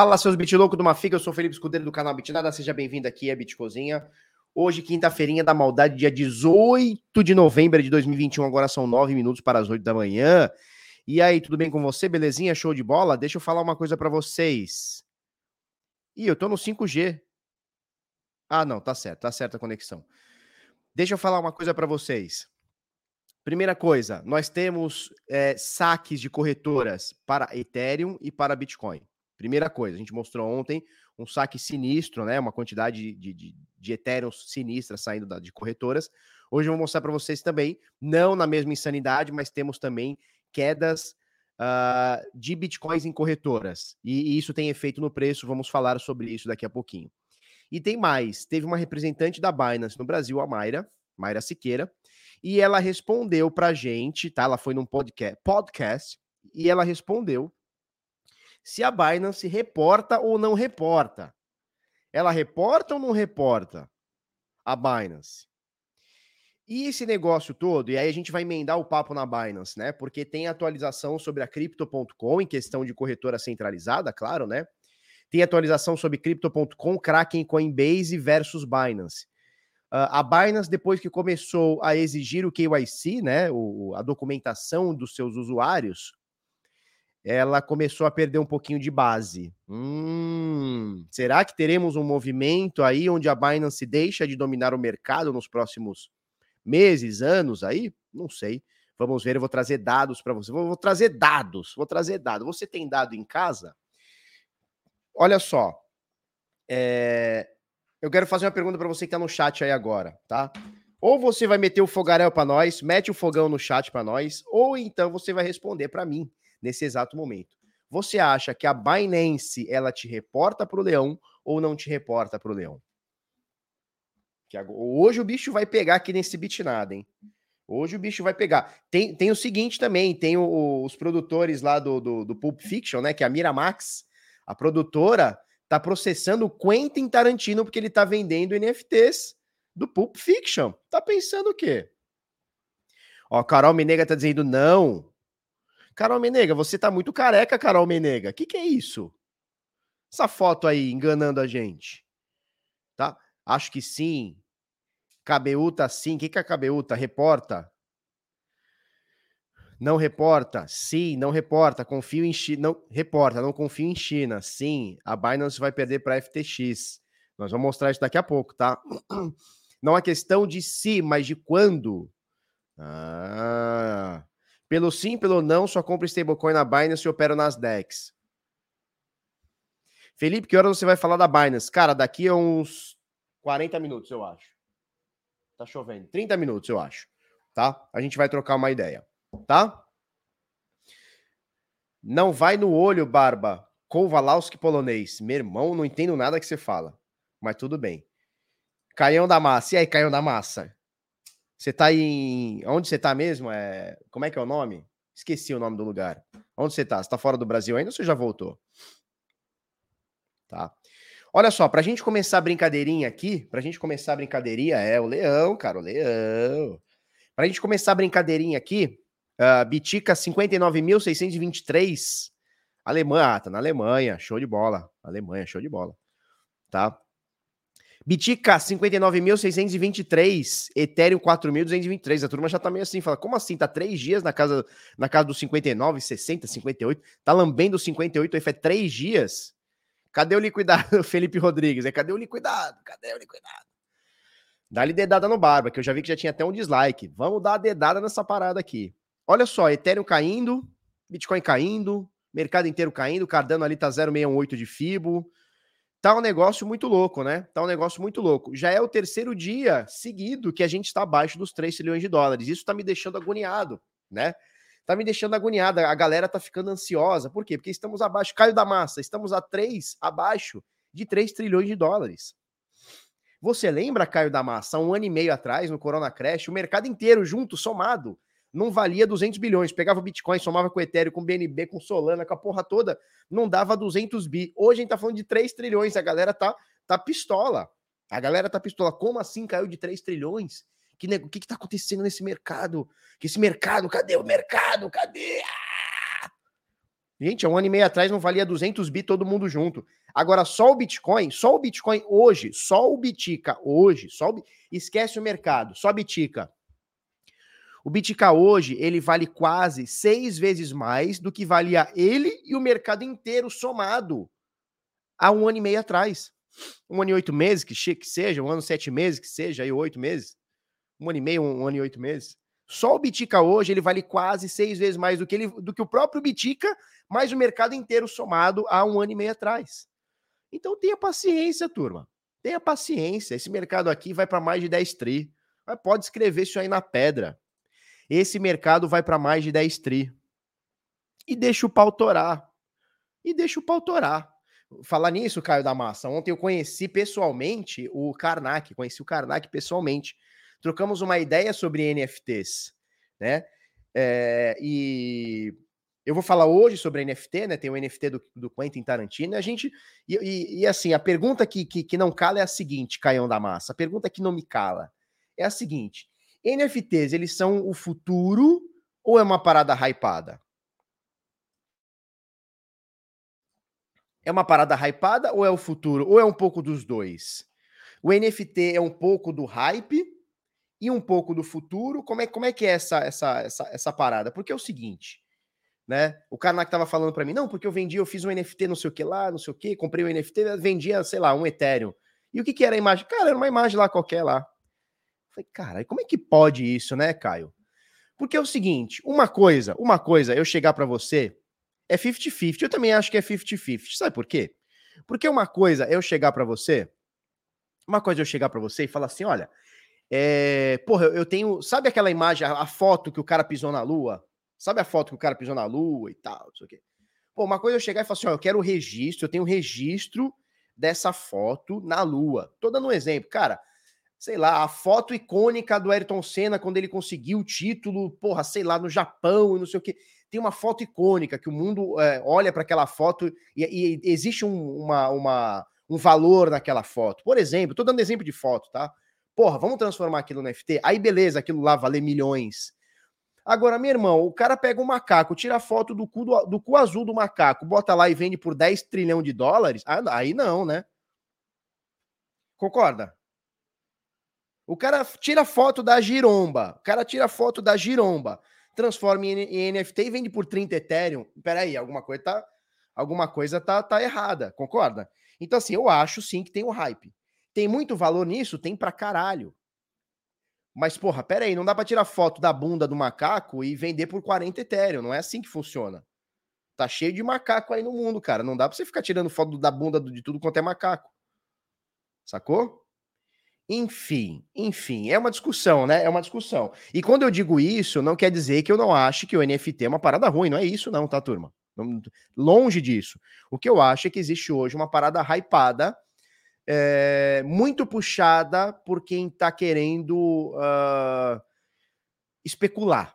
Fala, seus bitloucos do Mafiga, eu sou o Felipe Escudeiro do canal Bitnada, seja bem-vindo aqui, é Bitcozinha. Hoje, quinta-feirinha da maldade, dia 18 de novembro de 2021, agora são nove minutos para as oito da manhã. E aí, tudo bem com você? Belezinha? Show de bola? Deixa eu falar uma coisa para vocês. Ih, eu tô no 5G. Ah, não, tá certo, tá certa a conexão. Deixa eu falar uma coisa para vocês. Primeira coisa, nós temos é, saques de corretoras para Ethereum e para Bitcoin. Primeira coisa, a gente mostrou ontem um saque sinistro, né? Uma quantidade de, de, de Ethereum sinistra saindo da, de corretoras. Hoje eu vou mostrar para vocês também, não na mesma insanidade, mas temos também quedas uh, de bitcoins em corretoras. E, e, isso tem efeito no preço, vamos falar sobre isso daqui a pouquinho. E tem mais: teve uma representante da Binance no Brasil, a Mayra, Mayra Siqueira, e ela respondeu para a gente, tá? Ela foi num podcast, podcast e ela respondeu se a Binance reporta ou não reporta. Ela reporta ou não reporta a Binance? E esse negócio todo, e aí a gente vai emendar o papo na Binance, né? Porque tem atualização sobre a Crypto.com em questão de corretora centralizada, claro, né? Tem atualização sobre Crypto.com, Kraken, Coinbase versus Binance. Uh, a Binance, depois que começou a exigir o KYC, né, o, a documentação dos seus usuários, ela começou a perder um pouquinho de base. Hum, será que teremos um movimento aí onde a Binance deixa de dominar o mercado nos próximos meses, anos aí? Não sei. Vamos ver, eu vou trazer dados para você. Vou, vou, trazer dados, vou trazer dados. Você tem dado em casa? Olha só. É, eu quero fazer uma pergunta para você que está no chat aí agora, tá? Ou você vai meter o fogaréu para nós, mete o fogão no chat para nós, ou então você vai responder para mim nesse exato momento. Você acha que a Binance ela te reporta para o leão ou não te reporta para o leão? Que hoje o bicho vai pegar aqui nesse bitnada, hein? Hoje o bicho vai pegar. Tem, tem o seguinte também, tem o, os produtores lá do, do, do Pulp Fiction, né? Que é a Miramax, a produtora tá processando o Quentin Tarantino porque ele tá vendendo NFTs do Pulp Fiction. Tá pensando o quê? Ó, Carol Menega tá dizendo não. Carol Menega, você tá muito careca, Carol Menega. O que, que é isso? Essa foto aí enganando a gente. Tá? Acho que sim. Cabeuta sim. O que, que a Cabeuta? Reporta? Não reporta? Sim, não reporta. Confio em China. Não reporta, não confio em China. Sim, a Binance vai perder para FTX. Nós vamos mostrar isso daqui a pouco, tá? Não é questão de se, mas de quando. Ah. Pelo sim, pelo não, só compra stablecoin na Binance e opera nas DEX. Felipe, que hora você vai falar da Binance? Cara, daqui a uns 40 minutos, eu acho. Tá chovendo. 30 minutos, eu acho. Tá? A gente vai trocar uma ideia tá? Não vai no olho, Barba. Kovalowski polonês. Meu irmão, não entendo nada que você fala. Mas tudo bem. Caião da Massa. E aí, Caião da Massa? Você tá em. Onde você tá mesmo? É... Como é que é o nome? Esqueci o nome do lugar. Onde você tá? Você tá fora do Brasil ainda ou você já voltou? Tá. Olha só, pra gente começar a brincadeirinha aqui, pra gente começar a brincadeirinha, é o leão, cara, o leão. Pra gente começar a brincadeirinha aqui, Uh, Bitica 59.623. Alemanha, ah, tá na Alemanha, show de bola. Alemanha, show de bola. Tá? Bitica 59.623, Ethereum 4.223. A turma já tá meio assim, fala, como assim? Tá três dias na casa, na casa dos 59, 60, 58. Tá lambendo 58, aí faz três dias. Cadê o liquidado, Felipe Rodrigues? É, cadê o liquidado? Cadê o liquidado? Dá-lhe dedada no barba, que eu já vi que já tinha até um dislike. Vamos dar a dedada nessa parada aqui. Olha só, Ethereum caindo, Bitcoin caindo, mercado inteiro caindo, Cardano ali tá 0,68 de FIBO. Tá um negócio muito louco, né? Tá um negócio muito louco. Já é o terceiro dia seguido que a gente está abaixo dos 3 trilhões de dólares. Isso tá me deixando agoniado, né? Tá me deixando agoniada. A galera tá ficando ansiosa. Por quê? Porque estamos abaixo, Caio da Massa, estamos a 3 abaixo de 3 trilhões de dólares. Você lembra, Caio da Massa, um ano e meio atrás, no Corona Crash, o mercado inteiro junto, somado, não valia 200 bilhões. Pegava o Bitcoin, somava com o Ethereum, com o BNB, com Solana, com a porra toda, não dava 200 bi. Hoje a gente tá falando de 3 trilhões, a galera tá, tá pistola. A galera tá pistola. Como assim caiu de 3 trilhões? Que, o que que tá acontecendo nesse mercado? Que esse mercado, cadê o mercado? Cadê? Ah! Gente, há um ano e meio atrás não valia 200 bi todo mundo junto. Agora, só o Bitcoin, só o Bitcoin hoje, só o Bitica hoje, só o, esquece o mercado, só Bitica. O Bitica hoje, ele vale quase seis vezes mais do que valia ele e o mercado inteiro somado há um ano e meio atrás. Um ano e oito meses, que, que seja, um ano e sete meses, que seja, aí oito meses. Um ano e meio, um ano e oito meses. Só o Bitica hoje, ele vale quase seis vezes mais do que, ele, do que o próprio Bitica, mais o mercado inteiro somado há um ano e meio atrás. Então tenha paciência, turma. Tenha paciência. Esse mercado aqui vai para mais de 10 tri. Mas pode escrever isso aí na pedra. Esse mercado vai para mais de 10 tri. E deixa o pau torar. E deixa o pau torar. Falar nisso, Caio da Massa, ontem eu conheci pessoalmente o Karnak, conheci o Karnak pessoalmente. Trocamos uma ideia sobre NFTs, né? É, e eu vou falar hoje sobre NFT, né? Tem o NFT do, do Quentin Tarantino. A gente. E, e, e, assim, a pergunta que, que, que não cala é a seguinte, Caião da Massa. A pergunta que não me cala é a seguinte: NFTs, eles são o futuro ou é uma parada hypada? É uma parada hypada ou é o futuro? Ou é um pouco dos dois? O NFT é um pouco do hype e um pouco do futuro. Como é, como é que é essa, essa, essa, essa parada? Porque é o seguinte, né? O cara que tava falando para mim, não, porque eu vendi, eu fiz um NFT não sei o que lá, não sei o que, comprei um NFT, vendia, sei lá, um Ethereum. E o que que era a imagem? Cara, era uma imagem lá qualquer lá. Falei, cara, como é que pode isso, né, Caio? Porque é o seguinte, uma coisa, uma coisa, eu chegar para você é 50-50. Eu também acho que é 50-50. Sabe por quê? Porque uma coisa eu chegar para você, uma coisa é eu chegar para você e falar assim, olha, é, porra, eu tenho, sabe aquela imagem, a, a, foto que o cara pisou na lua? Sabe a foto que o cara pisou na lua e tal, não sei o quê. Pô, uma coisa é eu chegar e falar assim, ó, eu quero o registro, eu tenho o registro dessa foto na lua. Tô dando um exemplo, cara, sei lá, a foto icônica do Ayrton Senna quando ele conseguiu o título, porra, sei lá, no Japão e não sei o quê tem uma foto icônica que o mundo é, olha para aquela foto e, e existe um, uma, uma, um valor naquela foto. Por exemplo, estou dando exemplo de foto, tá? Porra, vamos transformar aquilo no NFT. Aí beleza, aquilo lá vale milhões. Agora, meu irmão, o cara pega um macaco, tira a foto do cu, do, do cu azul do macaco, bota lá e vende por 10 trilhão de dólares. Ah, aí não, né? Concorda? O cara tira foto da giromba. O cara tira foto da giromba transforma em, NFT e vende por 30 Ethereum. Peraí, alguma coisa tá, alguma coisa tá, tá errada, concorda? Então, assim, eu acho sim que tem o hype. Tem muito valor nisso? Tem pra caralho. Mas, porra, peraí, não dá pra tirar foto da bunda do macaco e vender por 40 Ethereum. Não é assim que funciona. Tá cheio de macaco aí no mundo, cara. Não dá pra você ficar tirando foto da bunda de tudo quanto é macaco. Sacou? Enfim, enfim, é uma discussão, né? É uma discussão. E quando eu digo isso, não quer dizer que eu não acho que o NFT é uma parada ruim, não é isso, não, tá, turma? Longe disso. O que eu acho é que existe hoje uma parada hypada, é, muito puxada por quem tá querendo uh, especular,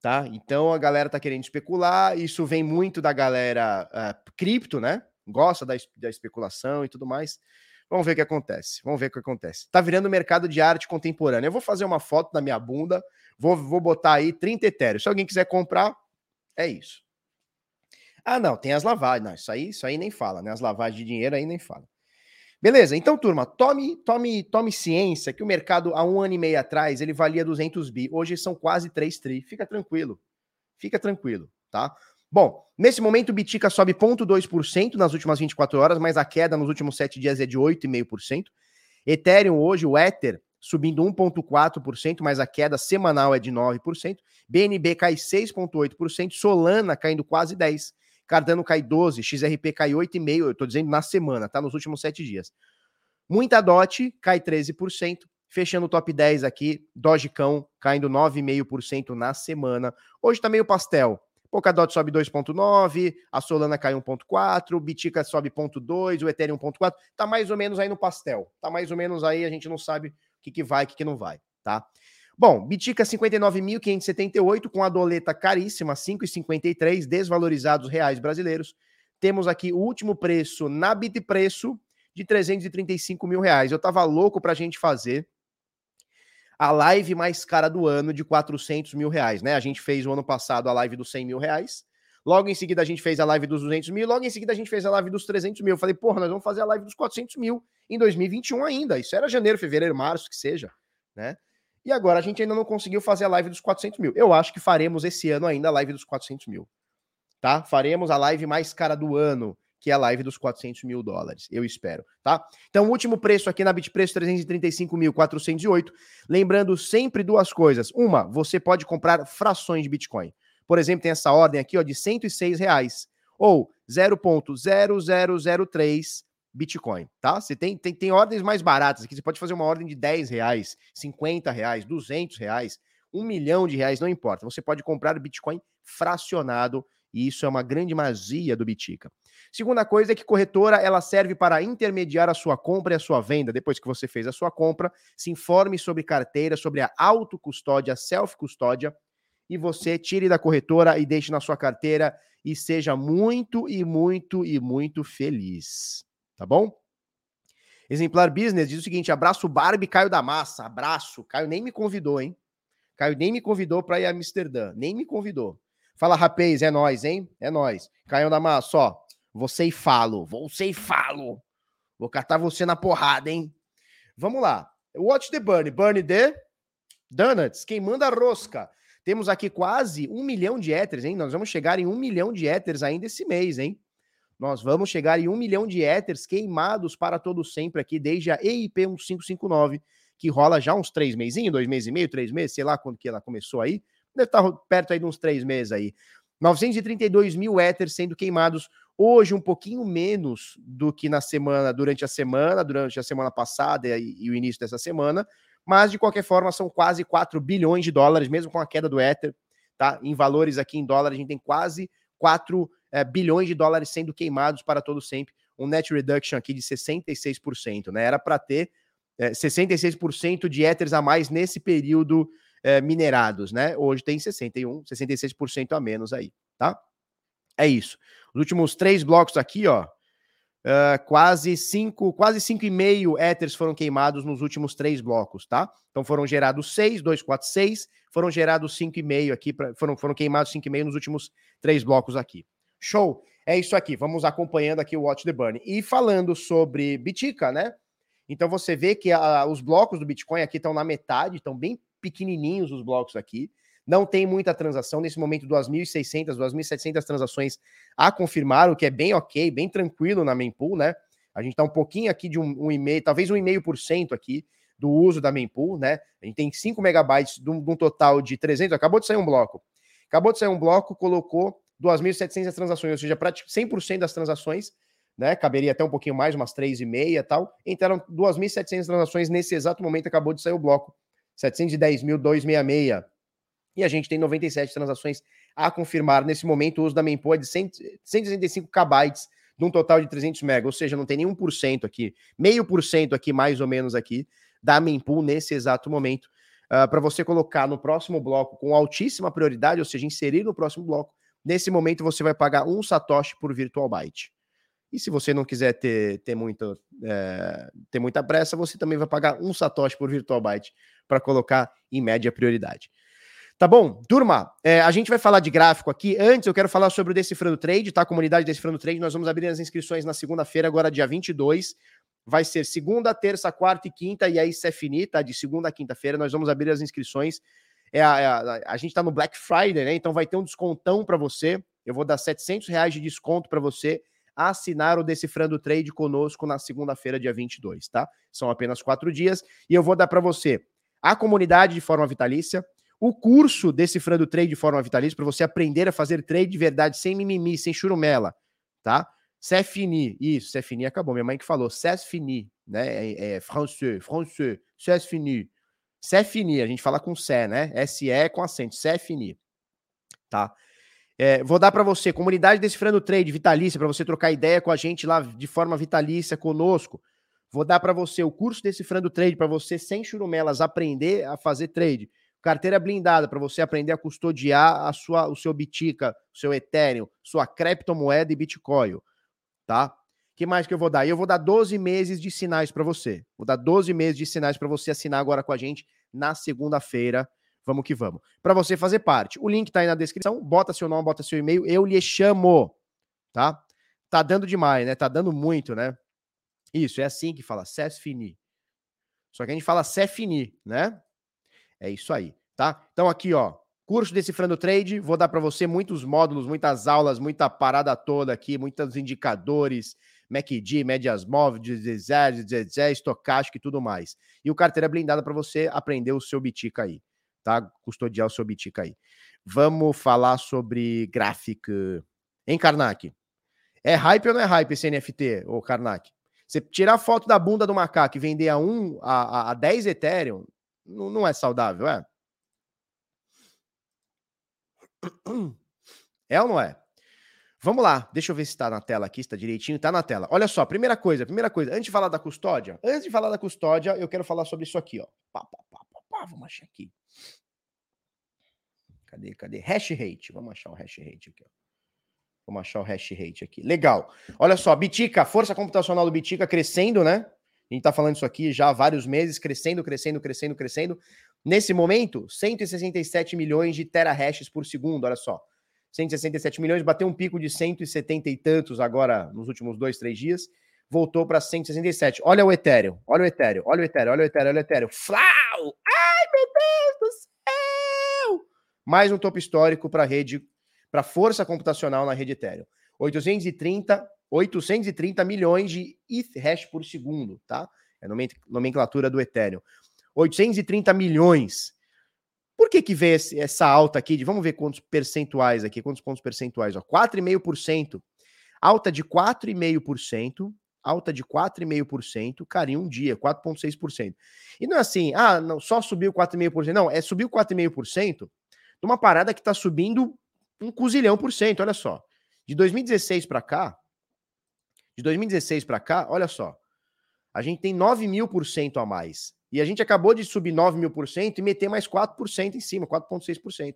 tá? Então a galera tá querendo especular, isso vem muito da galera uh, cripto, né? Gosta da, da especulação e tudo mais. Vamos ver o que acontece. Vamos ver o que acontece. Tá virando mercado de arte contemporânea. Eu vou fazer uma foto da minha bunda, vou, vou botar aí 30 etéreos. Se alguém quiser comprar, é isso. Ah, não, tem as lavagens. Não, isso aí, isso aí nem fala, né? As lavagens de dinheiro aí nem fala. Beleza, então, turma, tome, tome, tome ciência que o mercado há um ano e meio atrás ele valia 200 bi. Hoje são quase 3 tri. Fica tranquilo. Fica tranquilo, tá? Bom, nesse momento o Bitica sobe 0,2% nas últimas 24 horas, mas a queda nos últimos 7 dias é de 8,5%. Ethereum hoje, o Ether, subindo 1,4%, mas a queda semanal é de 9%. BNB cai 6,8%, Solana caindo quase 10%, Cardano cai 12%, XRP cai 8,5%, eu estou dizendo na semana, tá? Nos últimos 7 dias. Muita DOT cai 13%, fechando o top 10 aqui, Dogecão caindo 9,5% na semana. Hoje tá meio pastel. Polkadot sobe 2,9, a Solana cai 1,4, o Bitica sobe 0,2, o Ethereum 1,4. Tá mais ou menos aí no pastel. Tá mais ou menos aí, a gente não sabe o que, que vai, o que, que não vai, tá? Bom, Bitica 59.578 com a doleta caríssima, 5,53, desvalorizados reais brasileiros. Temos aqui o último preço na Bitpreço de 335 mil reais. Eu tava louco pra gente fazer a live mais cara do ano de 400 mil reais, né? A gente fez o ano passado a live dos 100 mil reais. Logo em seguida a gente fez a live dos 200 mil. Logo em seguida a gente fez a live dos 300 mil. Eu falei, porra, nós vamos fazer a live dos 400 mil em 2021 ainda. Isso era janeiro, fevereiro, março, que seja, né? E agora a gente ainda não conseguiu fazer a live dos 400 mil. Eu acho que faremos esse ano ainda a live dos 400 mil, tá? Faremos a live mais cara do ano, que é a live dos 400 mil dólares. Eu espero, tá? Então, o último preço aqui na Bitpreço, 335.408. Lembrando sempre duas coisas. Uma, você pode comprar frações de Bitcoin. Por exemplo, tem essa ordem aqui ó, de 106 reais ou 0.0003 Bitcoin, tá? Você tem, tem, tem ordens mais baratas aqui. Você pode fazer uma ordem de 10 reais, 50 reais, 200 reais, um milhão de reais, não importa. Você pode comprar Bitcoin fracionado e isso é uma grande magia do Bitica. Segunda coisa é que corretora ela serve para intermediar a sua compra e a sua venda. Depois que você fez a sua compra, se informe sobre carteira, sobre a autocustódia, self-custódia e você tire da corretora e deixe na sua carteira e seja muito e muito e muito feliz, tá bom? Exemplar Business diz o seguinte: abraço Barbie Caio da Massa, abraço. Caio nem me convidou, hein? Caio nem me convidou para ir a Amsterdã, nem me convidou. Fala, rapaz, é nós, hein? É nós. Caio da Massa, ó, você e falo, você e falo. Vou catar você na porrada, hein? Vamos lá. Watch the Bunny, Bunny the Donuts, quem manda a rosca. Temos aqui quase um milhão de éteres, hein? Nós vamos chegar em um milhão de éteres ainda esse mês, hein? Nós vamos chegar em um milhão de éteres queimados para todo sempre aqui, desde a EIP 1559, que rola já uns três meses, dois meses e meio, três meses, sei lá quando que ela começou aí. Deve estar perto aí de uns três meses aí. 932 mil éteres sendo queimados hoje um pouquinho menos do que na semana, durante a semana, durante a semana passada e, e o início dessa semana, mas de qualquer forma são quase 4 bilhões de dólares, mesmo com a queda do Ether, tá? Em valores aqui em dólar, a gente tem quase 4 é, bilhões de dólares sendo queimados para todo sempre, um net reduction aqui de 66%, né? Era para ter é, 66% de Ethers a mais nesse período é, minerados, né? Hoje tem 61, 66% a menos aí, tá? É isso. Os últimos três blocos aqui, ó, Uh, quase cinco, quase cinco e meio éteres foram queimados nos últimos três blocos, tá? Então foram gerados seis, dois, quatro, seis, foram gerados cinco e meio aqui, pra, foram, foram queimados cinco e meio nos últimos três blocos aqui. Show! É isso aqui, vamos acompanhando aqui o Watch the Burn. E falando sobre Bitica, né? Então você vê que a, os blocos do Bitcoin aqui estão na metade, estão bem pequenininhos os blocos aqui. Não tem muita transação. Nesse momento, 2.600, 2.700 transações a confirmar, o que é bem ok, bem tranquilo na mempool, né? A gente está um pouquinho aqui de um, um e-mail, talvez um e meio por cento aqui do uso da mempool, né? A gente tem 5 megabytes de um, de um, total de 300. Acabou de sair um bloco. Acabou de sair um bloco, colocou 2.700 transações, ou seja, 100% das transações, né? Caberia até um pouquinho mais, umas 3,5 e tal. Entraram 2.700 transações nesse exato momento, acabou de sair o bloco. 710.266 e a gente tem 97 transações a confirmar nesse momento. O uso da mempool é de 100, 165 KB de um total de 300 MB, ou seja, não tem nenhum por cento aqui, meio por cento aqui, mais ou menos aqui, da mempool nesse exato momento. Uh, ah, para você colocar no próximo bloco com altíssima prioridade, ou seja, inserir no próximo bloco, nesse momento você vai pagar um Satoshi por Virtual Byte. E se você não quiser ter, ter, muito, é, ter muita pressa, você também vai pagar um Satoshi por Virtual Byte para colocar em média prioridade. Tá bom? Turma, é, a gente vai falar de gráfico aqui. Antes, eu quero falar sobre o Decifrando Trade, tá? Comunidade Decifrando Trade. Nós vamos abrir as inscrições na segunda-feira, agora dia 22. Vai ser segunda, terça, quarta e quinta, e aí se é tá? De segunda a quinta-feira, nós vamos abrir as inscrições. É a, é a, a, gente tá no Black Friday, né? Então vai ter um descontão para você. Eu vou dar 700 reais de desconto para você assinar o Decifrando Trade conosco na segunda-feira, dia 22, tá? São apenas quatro dias. E eu vou dar para você a comunidade de forma vitalícia o curso Decifrando Trade de forma vitalícia para você aprender a fazer trade de verdade sem mimimi, sem churumela, tá? C'est fini. Isso, c'est fini acabou. Minha mãe que falou, c'est fini, né? É, é français, français, c'est fini. C'est fini, a gente fala com sé, né? S-E com acento, c'est fini. Tá? É, vou dar para você, comunidade Decifrando Trade vitalícia, para você trocar ideia com a gente lá de forma vitalícia conosco. Vou dar para você o curso Decifrando Trade para você, sem churumelas, aprender a fazer trade. Carteira blindada para você aprender a custodiar a sua, o seu Bitica, o seu Ethereum, sua criptomoeda e Bitcoin, tá? que mais que eu vou dar? Eu vou dar 12 meses de sinais para você. Vou dar 12 meses de sinais para você assinar agora com a gente na segunda-feira. Vamos que vamos. Para você fazer parte, o link tá aí na descrição. Bota seu nome, bota seu e-mail, eu lhe chamo, tá? Tá dando demais, né? Tá dando muito, né? Isso, é assim que fala, c'est fini. Só que a gente fala c'est fini, né? É isso aí, tá? Então aqui, ó, curso Decifrando Trade, vou dar para você muitos módulos, muitas aulas, muita parada toda aqui, muitos indicadores, MACD, médias móveis, Zezé, estocástico e tudo mais. E o carteira blindada para você aprender o seu Bitica aí, tá? Custodiar o seu Bitica aí. Vamos falar sobre gráfica. Hein, Karnak? É hype ou não é hype esse NFT, ô Karnak? Você tirar foto da bunda do macaco e vender a 1 a, a, 10 Ethereum, não, não é saudável, é? É ou não é? Vamos lá, deixa eu ver se está na tela aqui, está direitinho, está na tela. Olha só, primeira coisa, primeira coisa, antes de falar da custódia, antes de falar da custódia, eu quero falar sobre isso aqui, ó. Pá, pá, pá, pá, pá, vamos achar aqui. Cadê, cadê? Hash rate, vamos achar o hash rate aqui, ó. Vamos achar o hash rate aqui. Legal. Olha só, Bitica, força computacional do Bitica crescendo, né? A gente tá falando isso aqui já há vários meses, crescendo, crescendo, crescendo, crescendo. Nesse momento, 167 milhões de terahashes por segundo, olha só. 167 milhões, bateu um pico de 170 e tantos agora nos últimos dois, três dias, voltou para 167. Olha o Ethereum, olha o Ethereum, olha o Ethereum, olha o Ethereum, olha o Ethereum. Flau! Ai, meu Deus do céu! Mais um topo histórico para a rede, para força computacional na rede Ethereum. 830, 830 milhões de ETH hash por segundo, tá? É a nomenclatura do Ethereum. 830 milhões. Por que que vê essa alta aqui de, vamos ver quantos percentuais aqui, quantos pontos percentuais, ó, 4,5%, alta de 4,5%, alta de 4,5%, cara, em um dia, 4,6%. E não é assim, ah, não, só subiu 4,5%, não, é subiu 4,5% de uma parada que tá subindo um cozilhão por cento, olha só. De 2016 para cá, de 2016 para cá, olha só, a gente tem 9 mil por cento a mais. E a gente acabou de subir 9 mil por cento e meter mais 4% em cima, 4,6%.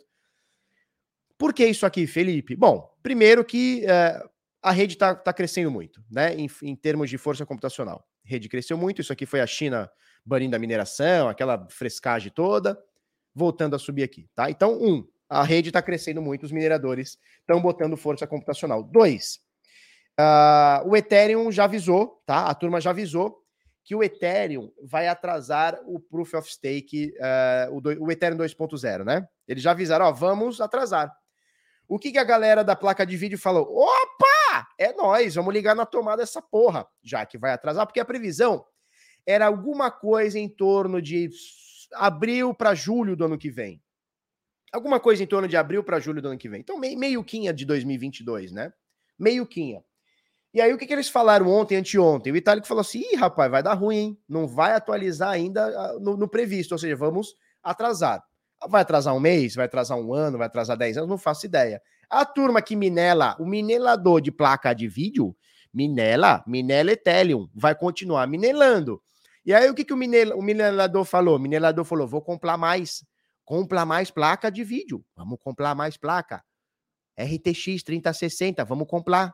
Por que isso aqui, Felipe? Bom, primeiro que é, a rede está tá crescendo muito, né? Em, em, termos de força computacional. A rede cresceu muito, isso aqui foi a China banindo a mineração, aquela frescagem toda, voltando a subir aqui, tá? Então, um, a rede está crescendo muito, os mineradores estão botando força computacional. Dois, uh, o Ethereum já avisou, tá? A turma já avisou que o Ethereum vai atrasar o Proof of Stake, uh, o, do, o, Ethereum 2.0, né? Eles já avisaram, ó, vamos atrasar. O que, que a galera da placa de vídeo falou? Opa! É nós, vamos ligar na tomada essa porra, já que vai atrasar, porque a previsão era alguma coisa em torno de abril para julho do ano que vem. Alguma coisa em torno de abril para julho do ano que vem. Então, meio, meio quinha de 2022, né? Meio quinha. E aí, o que, que eles falaram ontem, anteontem? O Itálico falou assim: Ih, rapaz, vai dar ruim, hein? Não vai atualizar ainda ah, no, no, previsto, ou seja, vamos atrasar. Vai atrasar um mês, vai atrasar um ano, vai atrasar dez anos, não faço ideia. A turma que minela, o minelador de placa de vídeo, minela, minela Ethereum, vai continuar minelando. E aí, o que, que o, minel, o minelador falou? O minelador falou: vou comprar mais, comprar mais placa de vídeo, vamos comprar mais placa. RTX 3060, vamos comprar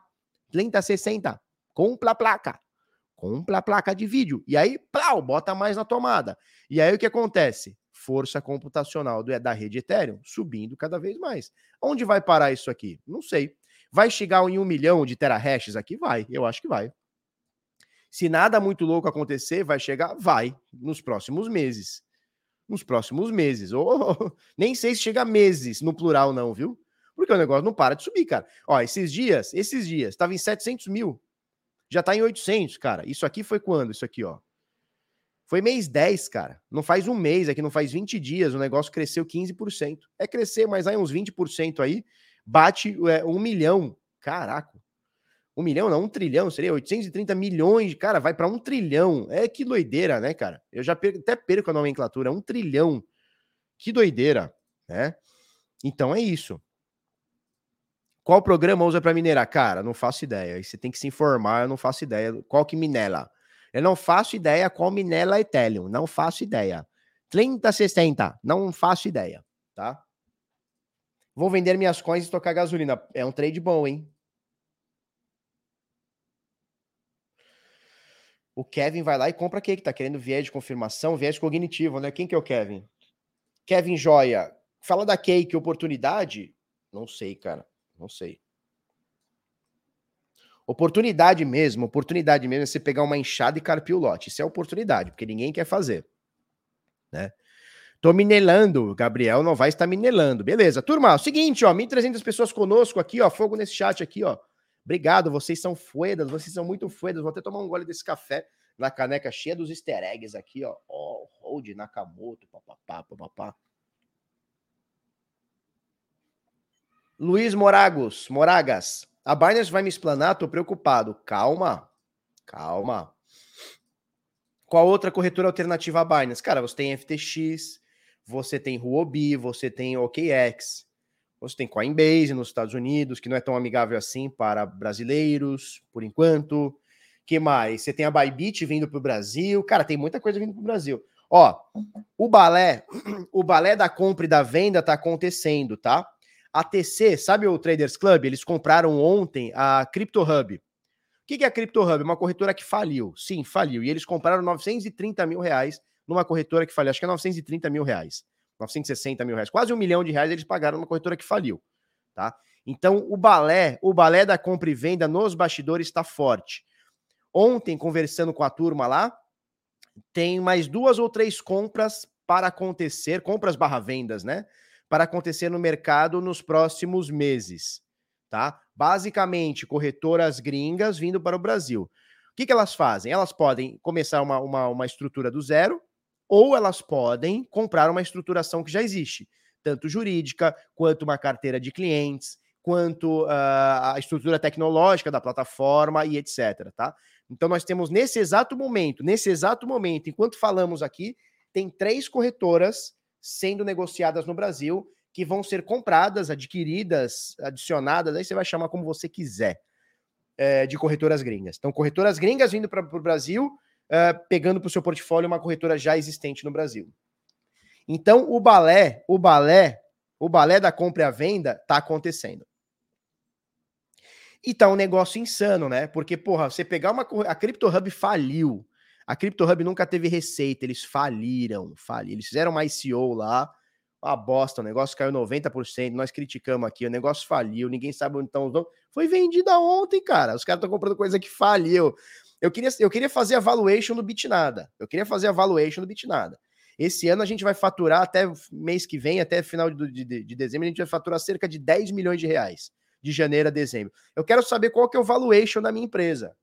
3060. Compra placa. Compra placa de vídeo. E aí, plau, bota mais na tomada. E aí o que acontece? Força computacional do, da rede Ethereum subindo cada vez mais. Onde vai parar isso aqui? Não sei. Vai chegar em um milhão de terahashes aqui? Vai. Eu acho que vai. Se nada muito louco acontecer, vai chegar? Vai. Nos próximos meses. Nos próximos meses. Ou nem sei se chega meses no plural, não, viu? Porque o negócio não para de subir, cara. Ó, esses dias, esses dias, estava em 700 mil. Já está em 800, cara. Isso aqui foi quando? Isso aqui, ó. Foi mês 10, cara. Não faz um mês, aqui não faz 20 dias, o negócio cresceu 15%. É crescer, mas aí uns 20% aí, bate é, um milhão. Caraca. Um milhão, não, um trilhão, seria 830 milhões, cara, vai para um trilhão. É que doideira, né, cara? Eu já perco, até perco a nomenclatura, um trilhão. Que doideira, né? Então é isso. Qual programa usa para minerar? Cara, não faço ideia. Aí você tem que se informar, eu não faço ideia. Qual que minela? Eu não faço ideia qual minela Ethereum. Não faço ideia. 3060, não faço ideia, tá? Vou vender minhas coins e tocar gasolina. É um trade bom, hein? O Kevin vai lá e compra o que? Tá querendo viés de confirmação, viés cognitivo, né? Quem que é o Kevin? Kevin Joia. Fala da Cake, oportunidade? Não sei, cara. Não sei. Oportunidade mesmo, oportunidade mesmo é você pegar uma enxada e carpir o lote. Isso é oportunidade, porque ninguém quer fazer. Né? Tô minelando, Gabriel não vai estar minelando. Beleza, turma, é o seguinte, ó, 1.300 pessoas conosco aqui, ó, fogo nesse chat aqui, ó. Obrigado, vocês são fuedas, vocês são muito fuedas. Vou até tomar um gole desse café na caneca cheia dos easter eggs aqui, ó. Ó, oh, Hold Nakamoto, papapá, papapá. Luiz Moragos, Moragas, a Binance vai me explanar, tô preocupado. Calma, calma. Qual outra corretora alternativa à Binance? Cara, você tem FTX, você tem Huobi, você tem OKX, você tem Coinbase nos Estados Unidos, que não é tão amigável assim para brasileiros, por enquanto. que mais? Você tem a Bybit vindo para o Brasil. Cara, tem muita coisa vindo para o Brasil. Ó, o balé, o balé da compra e da venda está acontecendo, tá? A TC, sabe o Traders Club? Eles compraram ontem a Crypto Hub. O que é a Crypto Hub? Uma corretora que faliu. Sim, faliu. E eles compraram 930 mil reais numa corretora que faliu. Acho que é 930 mil reais. 960 mil reais. Quase um milhão de reais eles pagaram numa corretora que faliu. Tá? Então, o balé, o balé da compra e venda nos bastidores está forte. Ontem, conversando com a turma lá, tem mais duas ou três compras para acontecer, compras barra vendas, né? para acontecer no mercado nos próximos meses, tá? Basicamente, corretoras gringas vindo para o Brasil. O que, que elas fazem? Elas podem começar uma, uma, uma estrutura do zero, ou elas podem comprar uma estruturação que já existe, tanto jurídica, quanto uma carteira de clientes, quanto uh, a estrutura tecnológica da plataforma e etc. Tá? Então, nós temos nesse exato momento, nesse exato momento, enquanto falamos aqui, tem três corretoras sendo negociadas no Brasil, que vão ser compradas, adquiridas, adicionadas, aí você vai chamar como você quiser, é, de corretoras gringas. Então, corretoras gringas vindo para o Brasil, é, pegando para o seu portfólio uma corretora já existente no Brasil. Então, o balé, o balé, o balé da compra e a venda está acontecendo. E tá um negócio insano, né? Porque, porra, você pegar uma. A Crypto Hub faliu. A Crypto Hub nunca teve receita, eles faliram, faliram. Eles fizeram uma ICO lá, uma bosta, o negócio caiu 90%, nós criticamos aqui, o negócio faliu, ninguém sabe onde estão os donos. Foi vendida ontem, cara. Os caras estão comprando coisa que faliu. Eu queria, eu queria fazer a valuation do Bitnada. Eu queria fazer a valuation do Bitnada. Esse ano a gente vai faturar até mês que vem, até final de, de, de, dezembro, a gente vai faturar cerca de 10 milhões de reais de janeiro a dezembro. Eu quero saber qual que é o valuation da minha empresa.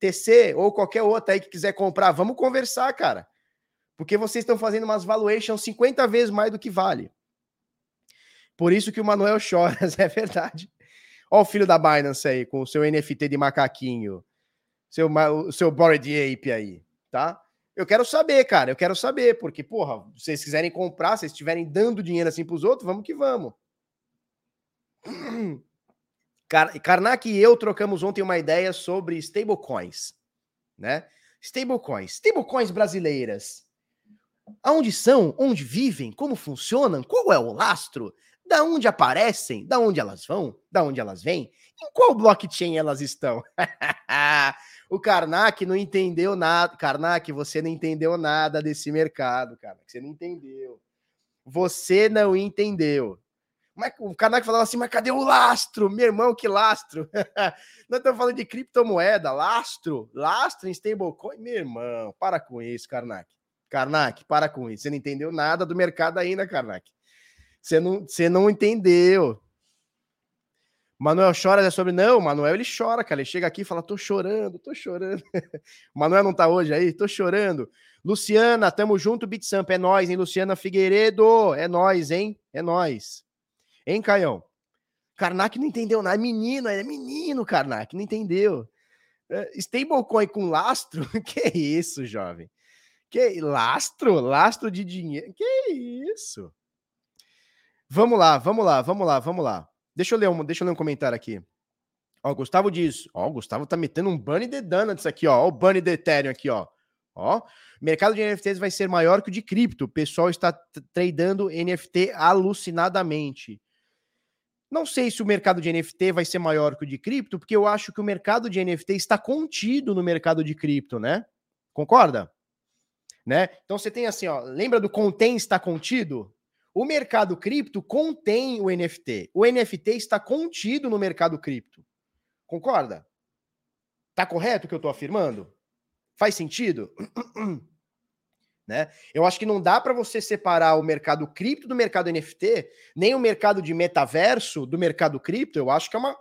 TC ou qualquer outra aí que quiser comprar, vamos conversar, cara. Porque vocês estão fazendo umas valuations 50 vezes mais do que vale. Por isso que o Manuel chora, é verdade. Ó o filho da Binance aí, com o seu NFT de macaquinho. Seu, seu Ape aí, tá? Eu quero saber, cara. Eu quero saber, porque, porra, se vocês quiserem comprar, se vocês estiverem dando dinheiro assim pros outros, vamos que vamos. Karnak e eu trocamos ontem uma ideia sobre stablecoins, né? Stablecoins, stablecoins brasileiras. Aonde são? Onde vivem? Como funcionam? Qual é o lastro? Da onde aparecem? Da onde elas vão? Da onde elas vêm? Em qual blockchain elas estão? o Karnak não entendeu nada. Karnak, você não entendeu nada desse mercado, cara. Você não entendeu. Você não entendeu. Mas o Kanak falava assim, mas cadê o lastro? Meu irmão, que lastro? Nós estamos falando de criptomoeda, lastro, lastro em stablecoin. Meu irmão, para com isso, Karnak. Karnak, para com isso. Você não entendeu nada do mercado ainda, Karnak. Você não, você não entendeu. Manuel chora é sobre. Não, o Manuel ele chora, cara. Ele chega aqui e fala: tô chorando, tô chorando. o Manuel não tá hoje aí? Tô chorando. Luciana, tamo junto, Bitsamp. É nós, hein, Luciana Figueiredo? É nós, hein? É nós. Hein, Caião? Karnak não entendeu nada. É menino, é menino, Karnak, não entendeu. É, stablecoin com lastro? Que isso, jovem? Que lastro? Lastro de dinheiro? Que isso? Vamos lá, vamos lá, vamos lá, vamos lá. Deixa eu ler um, deixa eu ler um comentário aqui. Ó, Gustavo diz, ó, o Gustavo tá metendo um bunny de donuts aqui, ó, ó o bunny de Ethereum aqui, ó. Ó, mercado de NFTs vai ser maior que o de cripto. O pessoal está tradando NFT alucinadamente. Não sei se o mercado de NFT vai ser maior que o de cripto, porque eu acho que o mercado de NFT está contido no mercado de cripto, né? Concorda? Né? Então você tem assim, ó, lembra do contém está contido? O mercado cripto contém o NFT. O NFT está contido no mercado cripto. Concorda? Tá correto o que eu estou afirmando? Faz sentido? né? Eu acho que não dá para você separar o mercado cripto do mercado NFT, nem o mercado de metaverso do mercado cripto. Eu acho que é, uma,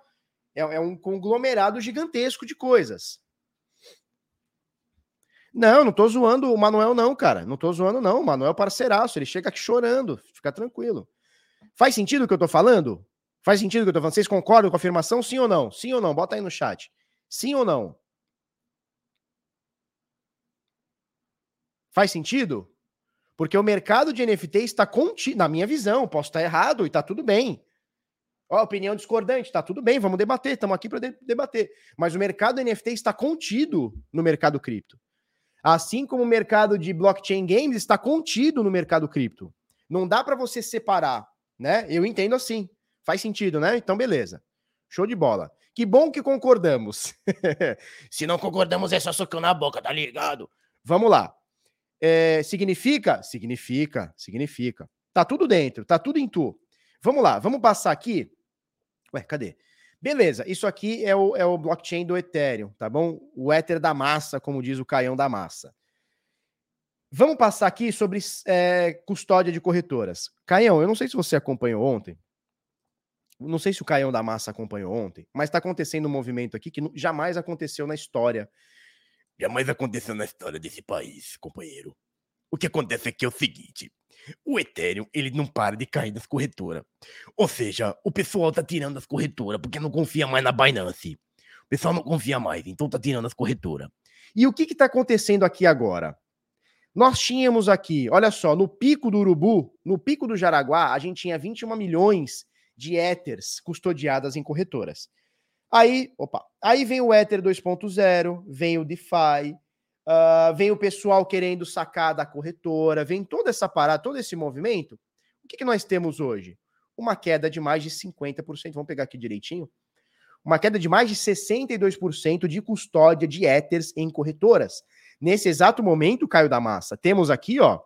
é, é um conglomerado gigantesco de coisas. Não, não tô zoando o Manuel, não, cara. Não tô zoando, não. O Manuel é parceiraço, ele chega aqui chorando. Fica tranquilo. Faz sentido o que eu tô falando? Faz sentido o que eu tô falando? Vocês concordam com a afirmação? Sim ou não? Sim ou não? Bota aí no chat. Sim ou não? Faz sentido? Porque o mercado de NFT está contido, na minha visão, posso estar errado e tá tudo bem. Ó, opinião discordante, tá tudo bem, vamos debater, estamos aqui para de debater. Mas o mercado NFT está contido no mercado cripto. Assim como o mercado de blockchain games está contido no mercado cripto. Não dá para você separar, né? Eu entendo assim. Faz sentido, né? Então, beleza. Show de bola. Que bom que concordamos. Se não concordamos, é só socão na boca, tá ligado? Vamos lá. É, significa? Significa, significa. Tá tudo dentro, tá tudo em tu. Vamos lá, vamos passar aqui. Ué, cadê? Beleza, isso aqui é o, é o blockchain do Ethereum, tá bom? O Ether da massa, como diz o Caião da massa. Vamos passar aqui sobre é, custódia de corretoras. Caião, eu não sei se você acompanhou ontem. Não sei se o Caião da Massa acompanhou ontem, mas está acontecendo um movimento aqui que jamais aconteceu na história. Jamais aconteceu na história desse país, companheiro. O que acontece aqui é o seguinte: o Ethereum, ele não para de cair das corretoras. Ou seja, o pessoal tá tirando as corretoras porque não confia mais na Binance. O pessoal não confia mais, então tá tirando as corretoras. E o que que tá acontecendo aqui agora? Nós tínhamos aqui, olha só, no pico do Urubu, no pico do Jaraguá, a gente tinha 21 milhões de Ethers custodiadas em corretoras. Aí, opa, aí vem o Ether 2.0, vem o DeFi, Uh, vem o pessoal querendo sacar da corretora, vem toda essa parada, todo esse movimento. O que, que nós temos hoje? Uma queda de mais de 50%. Vamos pegar aqui direitinho. Uma queda de mais de 62% de custódia de Ethers em corretoras. Nesse exato momento, Caio da Massa, temos aqui, ó,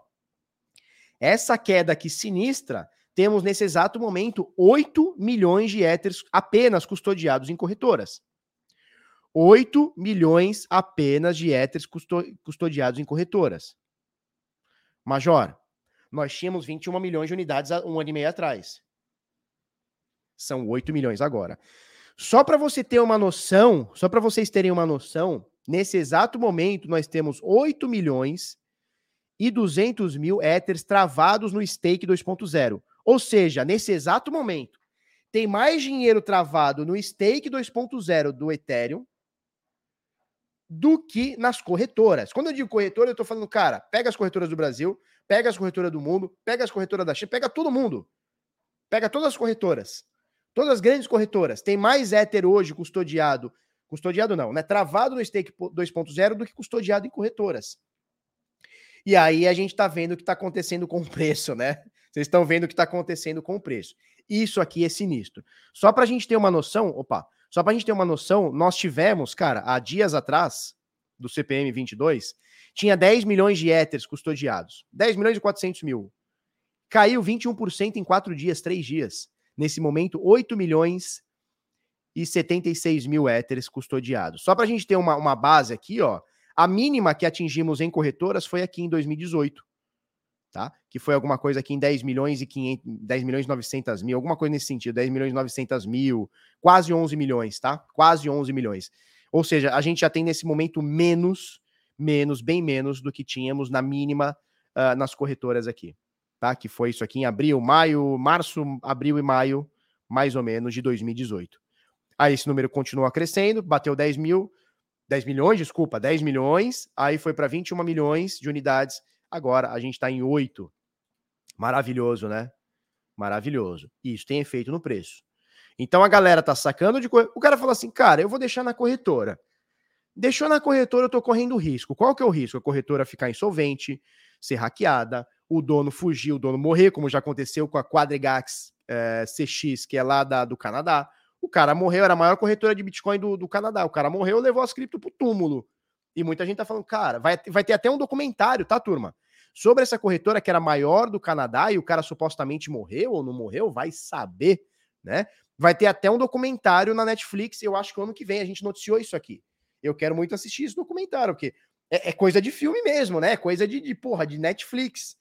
essa queda aqui sinistra. Temos nesse exato momento 8 milhões de Ethers apenas custodiados em corretoras. 8 milhões apenas de Ethers custodiados em corretoras. Major, nós tínhamos 21 milhões de unidades um ano e meio atrás. São 8 milhões agora. Só para você ter uma noção, só para vocês terem uma noção, nesse exato momento nós temos 8 milhões e 200 mil Ethers travados no stake 2.0. Ou seja, nesse exato momento, tem mais dinheiro travado no stake 2.0 do Ethereum do que nas corretoras. Quando eu digo corretora, eu estou falando, cara, pega as corretoras do Brasil, pega as corretoras do mundo, pega as corretoras da China, pega todo mundo. Pega todas as corretoras. Todas as grandes corretoras. Tem mais Ether hoje custodiado, custodiado não, né? Travado no stake 2.0 do que custodiado em corretoras. E aí a gente está vendo o que está acontecendo com o preço, né? Vocês estão vendo o que está acontecendo com o preço. Isso aqui é sinistro. Só para a gente ter uma noção, opa, só para a gente ter uma noção, nós tivemos, cara, há dias atrás, do CPM 22, tinha 10 milhões de Ethers custodiados. 10 milhões e 400 mil. Caiu 21% em 4 dias, 3 dias. Nesse momento, 8 milhões e 76 mil Ethers custodiados. Só para a gente ter uma, uma base aqui, ó, a mínima que atingimos em corretoras foi aqui em 2018 tá? Que foi alguma coisa aqui em 10 milhões e 500, 10 milhões e 900 mil, alguma coisa nesse sentido, 10 milhões e 900 mil, quase 11 milhões, tá? Quase 11 milhões. Ou seja, a gente já tem nesse momento menos, menos, bem menos do que tínhamos na mínima uh, nas corretoras aqui, tá? Que foi isso aqui em abril, maio, março, abril e maio, mais ou menos, de 2018. Aí esse número continua crescendo, bateu 10 mil, 10 milhões, desculpa, 10 milhões, aí foi para 21 milhões de unidades Agora a gente está em 8. Maravilhoso, né? Maravilhoso. Isso tem efeito no preço. Então a galera tá sacando de. O cara fala assim, cara, eu vou deixar na corretora. Deixou na corretora, eu tô correndo risco. Qual que é o risco? A corretora ficar insolvente, ser hackeada, o dono fugir, o dono morrer, como já aconteceu com a Quadrigax é, eh, CX, que é lá da, do Canadá. O cara morreu, era a maior corretora de Bitcoin do, do Canadá. O cara morreu, levou as cripto pro túmulo. E muita gente tá falando, cara, vai, vai ter até um documentário, tá, turma? Sobre essa corretora que era maior do Canadá e o cara supostamente morreu ou não morreu, vai saber, né? Vai ter até um documentário na Netflix, eu acho que ano que vem a gente noticiou isso aqui. Eu quero muito assistir esse documentário, porque é, é coisa de filme mesmo, né? É coisa de, de, porra, de Netflix.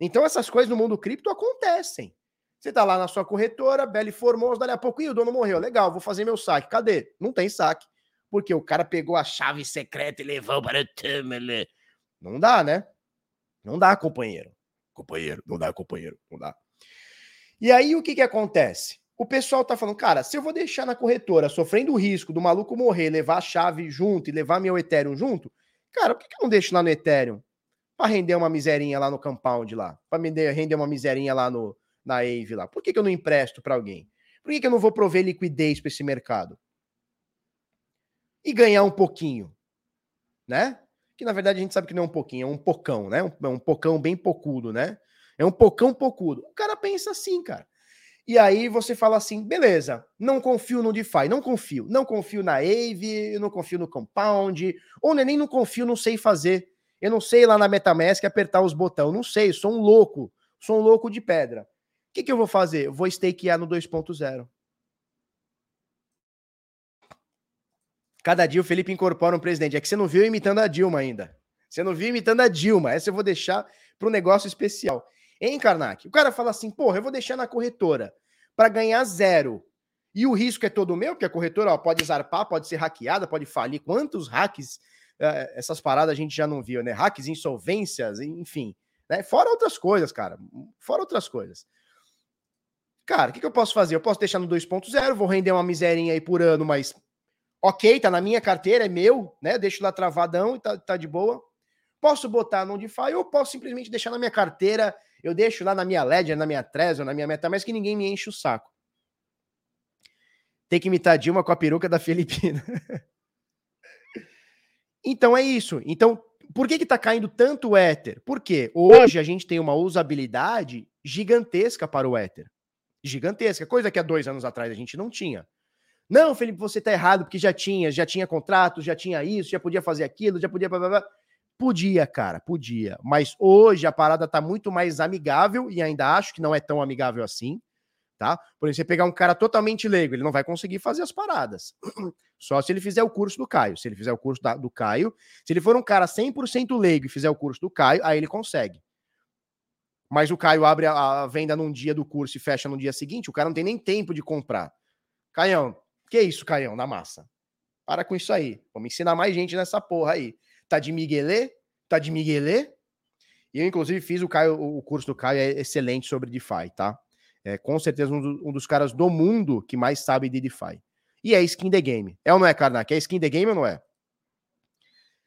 Então essas coisas no mundo cripto acontecem. Você tá lá na sua corretora, Belly Formoso, dali a pouco, e o dono morreu. Legal, vou fazer meu saque. Cadê? Não tem saque. Porque o cara pegou a chave secreta e levou para o túmulo. Não dá, né? Não dá, companheiro. Companheiro, não dá, companheiro, não dá. E aí o que que acontece? O pessoal tá falando, cara, se eu vou deixar na corretora sofrendo o risco do maluco morrer, levar a chave junto e levar meu Ethereum junto, cara, por que, que eu não deixo lá no Ethereum? Pra render uma miserinha lá no Compound lá. Pra render uma miserinha lá no, na AVE lá. Por que, que eu não empresto para alguém? Por que, que eu não vou prover liquidez para esse mercado? E ganhar um pouquinho, né? Que na verdade a gente sabe que não é um pouquinho, é um pocão, né? Um, é um pocão bem pocudo, né? É um pocão pocudo. O cara pensa assim, cara. E aí você fala assim, beleza, não confio no DeFi, não confio. Não confio na Aave, eu não confio no Compound, ou nem não confio, não sei fazer. Eu não sei lá na MetaMask apertar os botões, não sei, sou um louco, sou um louco de pedra. O que, que eu vou fazer? Vou stakear no 2.0. Cada dia o Felipe incorpora um presidente. É que você não viu imitando a Dilma ainda. Você não viu imitando a Dilma. Essa eu vou deixar para um negócio especial. Hein, Karnak? O cara fala assim, porra, eu vou deixar na corretora para ganhar zero. E o risco é todo meu, porque a corretora ó, pode zarpar, pode ser hackeada, pode falir. Quantos hacks, uh, essas paradas a gente já não viu, né? Hacks, insolvências, enfim. Né? Fora outras coisas, cara. Fora outras coisas. Cara, o que, que eu posso fazer? Eu posso deixar no 2.0, vou render uma miserinha aí por ano, mas ok, tá na minha carteira, é meu, né? Deixo lá travadão e tá, tá de boa. Posso botar no DeFi ou posso simplesmente deixar na minha carteira eu deixo lá na minha Ledger, na minha Trezor, na minha MetaMask que ninguém me enche o saco. Tem que imitar Dilma com a peruca da Filipina. então é isso. Então, por que que tá caindo tanto o Ether? Porque hoje a gente tem uma usabilidade gigantesca para o Ether. Gigantesca, coisa que há dois anos atrás a gente não tinha. Não, Felipe, você tá errado, porque já tinha, já tinha contrato, já tinha isso, já podia fazer aquilo, já podia. Blá, blá, blá. Podia, cara, podia. Mas hoje a parada tá muito mais amigável e ainda acho que não é tão amigável assim, tá? Por exemplo, você pegar um cara totalmente leigo, ele não vai conseguir fazer as paradas. Só se ele fizer o curso do Caio. Se ele fizer o curso da, do Caio, se ele for um cara 100% leigo e fizer o curso do Caio, aí ele consegue. Mas o Caio abre a, a venda num dia do curso e fecha no dia seguinte, o cara não tem nem tempo de comprar. Caião, que isso, Caião, na massa? Para com isso aí. Vamos ensinar mais gente nessa porra aí. Tá de Miguelê? Tá de Miguelê? E eu, inclusive, fiz o, Caio, o curso do Caio, é excelente sobre DeFi, tá? É com certeza um, do, um dos caras do mundo que mais sabe de DeFi. E é skin the game. É ou não é, Karnak? É skin the game ou não é?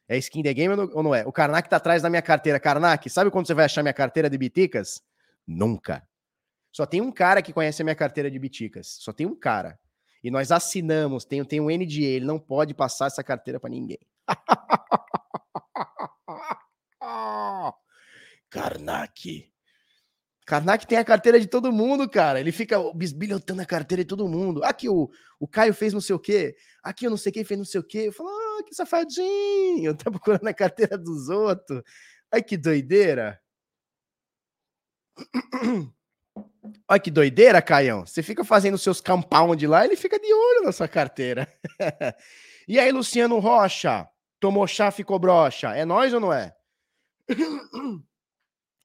É skin the game ou não é? O Karnak tá atrás da minha carteira. Karnak, sabe quando você vai achar minha carteira de biticas? Nunca. Só tem um cara que conhece a minha carteira de biticas. Só tem um cara. E nós assinamos, tem, tem um NDA, ele não pode passar essa carteira para ninguém. Karnak. Karnak tem a carteira de todo mundo, cara. Ele fica bisbilhotando a carteira de todo mundo. Aqui o, o Caio fez não sei o quê. Aqui eu não sei quem fez não sei o quê. Eu falo, ah, que safadinho. Tá procurando a carteira dos outros. Ai, que doideira. Olha que doideira, Caião. Você fica fazendo seus compound lá, ele fica de olho na sua carteira. e aí, Luciano Rocha? Tomou chá, ficou brocha. É nós ou não é?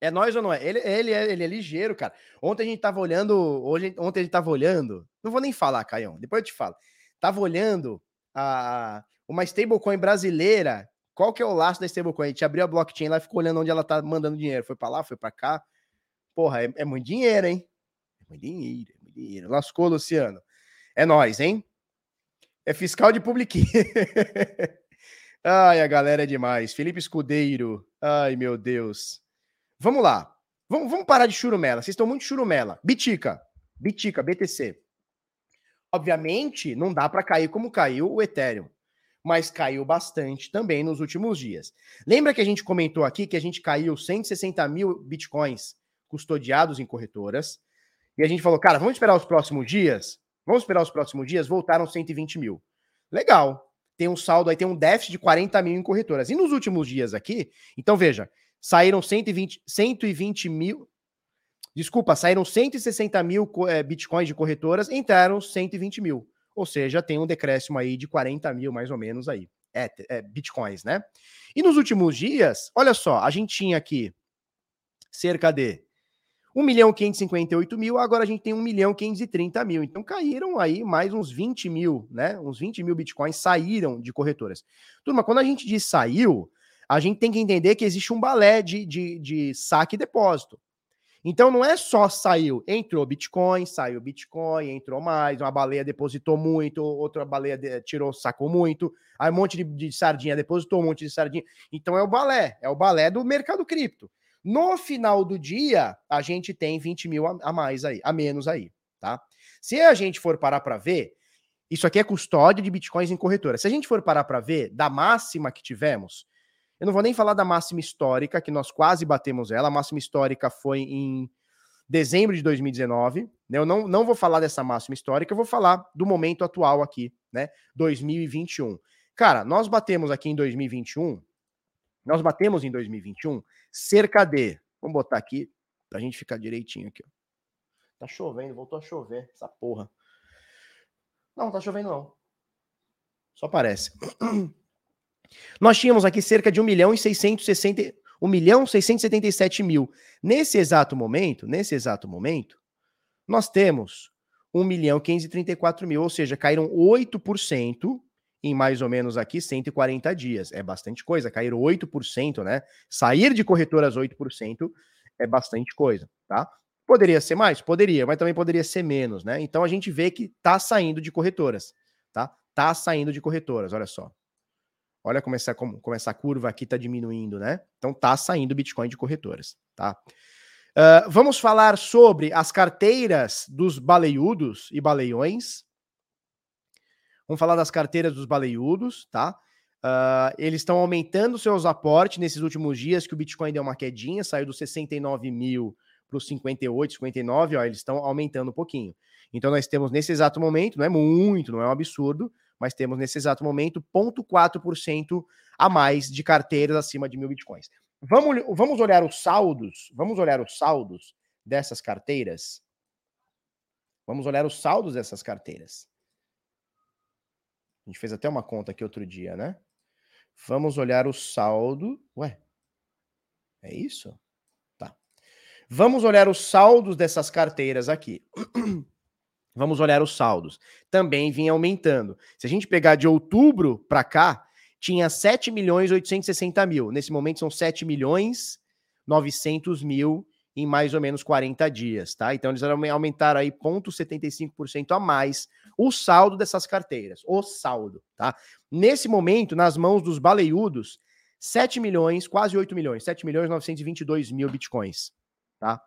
É nós ou não é? Ele, ele, é, ele é ligeiro, cara. Ontem a gente tava olhando. Hoje, ontem a gente tava olhando. Não vou nem falar, Caião. Depois eu te falo. Tava olhando a, uma stablecoin brasileira. Qual que é o laço da stablecoin? A gente abriu a blockchain lá e ficou olhando onde ela tá mandando dinheiro. Foi para lá, foi para cá. Porra, é, é, muito dinheiro, hein? Dinheiro, dinheiro. Lascou, Luciano. É nós, hein? É fiscal de public. Ai, a galera é demais. Felipe Escudeiro. Ai, meu Deus. Vamos lá. Vamos, vamos parar de churumela. Vocês estão muito churumela. Bitica. Bitica, BTC. Obviamente, não dá para cair como caiu o Ethereum. Mas caiu bastante também nos últimos dias. Lembra que a gente comentou aqui que a gente caiu 160 mil bitcoins custodiados em corretoras. E a gente falou, cara, vamos esperar os próximos dias? Vamos esperar os próximos dias? Voltaram 120 mil. Legal tem um saldo aí, tem um déficit de 40 mil em corretoras. E nos últimos dias aqui, então veja, saíram 120, 120 mil. Desculpa, saíram 160 mil é, bitcoins de corretoras, entraram 120 mil. Ou seja, tem um decréscimo aí de 40 mil, mais ou menos, aí. É, é, bitcoins, né? E nos últimos dias, olha só, a gente tinha aqui cerca de 1 milhão 558 mil, agora a gente tem 1 milhão 530 mil. Então caíram aí mais uns 20 mil, né? Uns 20 mil bitcoins saíram de corretoras. Turma, quando a gente diz saiu, a gente tem que entender que existe um balé de, de, de saque e depósito. Então não é só saiu, entrou Bitcoin, saiu Bitcoin, entrou mais, uma baleia depositou muito, outra baleia de, tirou, sacou muito, aí um monte de, de, sardinha depositou um monte de sardinha. Então é o balé, é o balé do mercado cripto. No final do dia, a gente tem 20 mil a, mais aí, a menos aí, tá? Se a gente for parar para ver, isso aqui é custódia de bitcoins em corretora. Se a gente for parar para ver, da máxima que tivemos, eu não vou nem falar da máxima histórica, que nós quase batemos ela. A máxima histórica foi em dezembro de 2019. Né? Eu não, não vou falar dessa máxima histórica, eu vou falar do momento atual aqui, né? 2021. Cara, nós batemos aqui em 2021, nós batemos em 2021 cerca de, vamos botar aqui, pra gente ficar direitinho aqui. Tá chovendo, voltou a chover, essa porra. Não, não tá chovendo não. Só parece. Nós tínhamos aqui cerca de 1 milhão e 660, 1 milhão 677 mil. Nesse exato momento, nesse exato momento, nós temos 1 milhão 534 mil, ou seja, caíram 8% em mais ou menos aqui 140 dias. É bastante coisa, caíram 8%, né? Sair de corretoras 8% é bastante coisa, tá? Poderia ser mais? Poderia, mas também poderia ser menos, né? Então a gente vê que tá saindo de corretoras, tá? Tá saindo de corretoras, olha só. Olha como essa, como, essa curva aqui está diminuindo, né? Então tá saindo Bitcoin de corretoras, tá? Uh, vamos falar sobre as carteiras dos baleiudos e baleiões. Vamos falar das carteiras dos baleiudos, tá? Uh, eles estão aumentando seus aportes nesses últimos dias, que o Bitcoin deu uma quedinha, saiu dos 69 mil para os 58, 59, ó, eles estão aumentando um pouquinho. Então nós temos nesse exato momento, não é muito, não é um absurdo, mas temos nesse exato momento 0,4% a mais de carteiras acima de mil bitcoins. Vamos, vamos olhar os saldos, vamos olhar os saldos dessas carteiras. Vamos olhar os saldos dessas carteiras. A gente fez até uma conta aqui outro dia, né? Vamos olhar o saldo. Ué, é isso? Tá. Vamos olhar os saldos dessas carteiras aqui. Vamos olhar os saldos. Também vinha aumentando. Se a gente pegar de outubro para cá, tinha 7 milhões 860 mil. Nesse momento são 7 milhões 900 mil em mais ou menos 40 dias, tá? Então eles aumentaram aí 0,75% a mais o saldo dessas carteiras, o saldo, tá? Nesse momento, nas mãos dos baleiudos, 7 milhões, quase 8 milhões, 7 milhões 922 mil bitcoins, tá?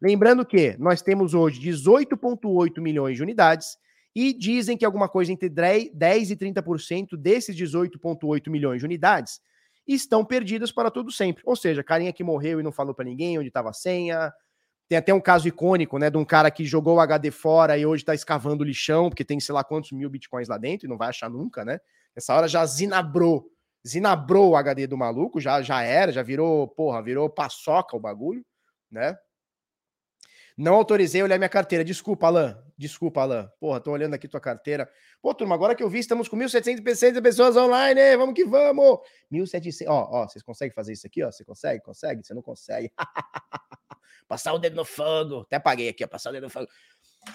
Lembrando que nós temos hoje 18,8 milhões de unidades e dizem que alguma coisa entre 10 e 30% desses 18,8 milhões de unidades estão perdidas para todo sempre. Ou seja, carinha que morreu e não falou para ninguém onde estava a senha. Tem até um caso icônico, né, de um cara que jogou o HD fora e hoje está escavando lixão, porque tem sei lá quantos mil bitcoins lá dentro e não vai achar nunca, né? Essa hora já zinabrou, zinabrou o HD do maluco, já já era, já virou, porra, virou paçoca o bagulho, né? Não autorizei olhar minha carteira. Desculpa, Alan. Desculpa, Alan. Porra, tô olhando aqui tua carteira. Pô, turma, agora que eu vi, estamos com 1.760 pessoas online. Vamos que vamos. 1.700. Ó, ó, vocês conseguem fazer isso aqui, ó? Você consegue? Consegue? Você não consegue. passar o dedo no fogo. Até apaguei aqui, ó. Passar o dedo no fogo.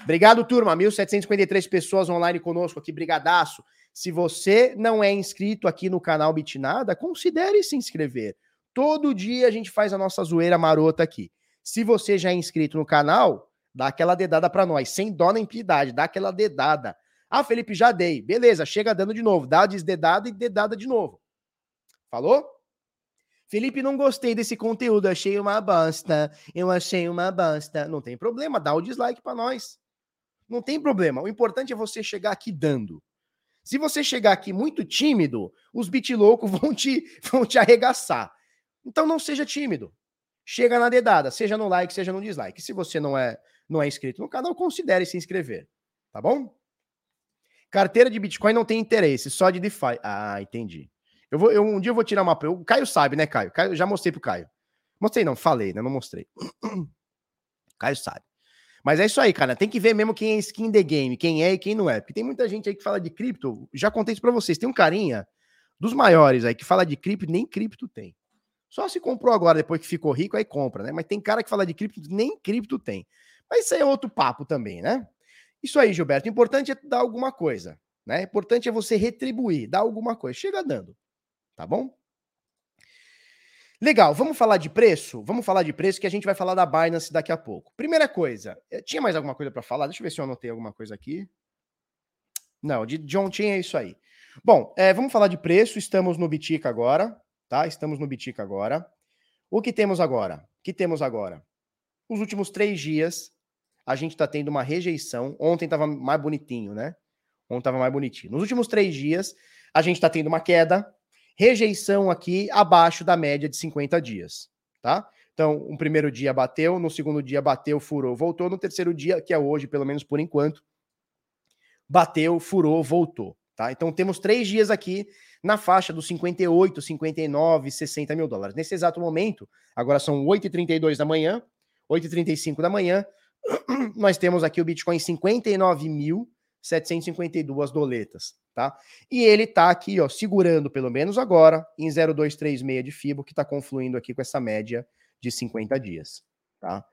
Obrigado, turma. 1.753 pessoas online conosco aqui. Brigadaço. Se você não é inscrito aqui no canal Bitnada, considere se inscrever. Todo dia a gente faz a nossa zoeira marota aqui. Se você já é inscrito no canal, dá aquela dedada para nós, sem dó nem piedade, dá aquela dedada. Ah, Felipe, já dei. Beleza, chega dando de novo. Dá desdedada e dedada de novo. Falou? Felipe, não gostei desse conteúdo, achei uma bosta. Eu achei uma bosta. Não tem problema, dá o dislike para nós. Não tem problema. O importante é você chegar aqui dando. Se você chegar aqui muito tímido, os loucos vão te, vão te arregaçar. Então não seja tímido chega na dedada, seja no like, seja no dislike. Se você não é, não é inscrito no canal, considere se inscrever, tá bom? Carteira de Bitcoin não tem interesse, só de DeFi. Ah, entendi. Eu vou, eu, um dia eu vou tirar uma. O Caio sabe, né, Caio? Caio já mostrei pro Caio. Mostrei não, falei, né? Não mostrei. Caio sabe. Mas é isso aí, cara. Tem que ver mesmo quem é skin the game, quem é e quem não é. Porque tem muita gente aí que fala de cripto. Já contei isso pra vocês. Tem um carinha dos maiores aí que fala de cripto, nem cripto tem. Só se comprou agora, depois que ficou rico, aí compra, né? Mas tem cara que fala de cripto, nem cripto tem. Mas isso aí é outro papo também, né? Isso aí, Gilberto. O importante é dar alguma coisa, né? O importante é você retribuir, dar alguma coisa. Chega dando, tá bom? Legal, vamos falar de preço? Vamos falar de preço que a gente vai falar da Binance daqui a pouco. Primeira coisa, eh, tinha mais alguma coisa para falar? Deixa eu ver se eu anotei alguma coisa aqui. Não, de, de ontem é isso aí. Bom, é, vamos falar de preço. Estamos no Bitica agora, tá? Estamos no Bitica agora. O que temos agora? O que temos agora? Os últimos três dias, a gente está tendo uma rejeição. Ontem estava mais bonitinho, né? Ontem estava mais bonitinho. Nos últimos três dias, a gente está tendo uma queda rejeição aqui abaixo da média de 50 dias, tá? Então, um primeiro dia bateu, no segundo dia bateu, furou, voltou, no terceiro dia, que é hoje, pelo menos por enquanto, bateu, furou, voltou, tá? Então, temos três dias aqui na faixa dos 58, 59, 60 mil dólares. Nesse exato momento, agora são 8h32 da manhã, 8h35 da manhã, nós temos aqui o Bitcoin 59.752 doletas tá? E ele tá aqui, ó, segurando pelo menos agora em 0,236 de FIBO, que tá confluindo aqui com essa média de 50 dias, tá?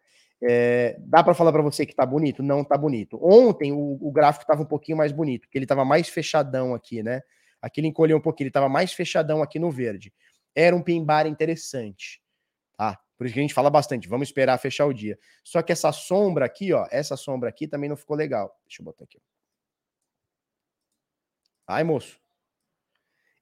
É, dá para falar para você que tá bonito? Não tá bonito. Ontem o, o gráfico tava um pouquinho mais bonito, porque ele tava mais fechadão aqui, né? Aqui ele encolheu um pouquinho, ele tava mais fechadão aqui no verde. Era um pin bar interessante, tá? Por isso que a gente fala bastante, vamos esperar fechar o dia. Só que essa sombra aqui, ó, essa sombra aqui também não ficou legal. Deixa eu botar aqui. Ai, moço.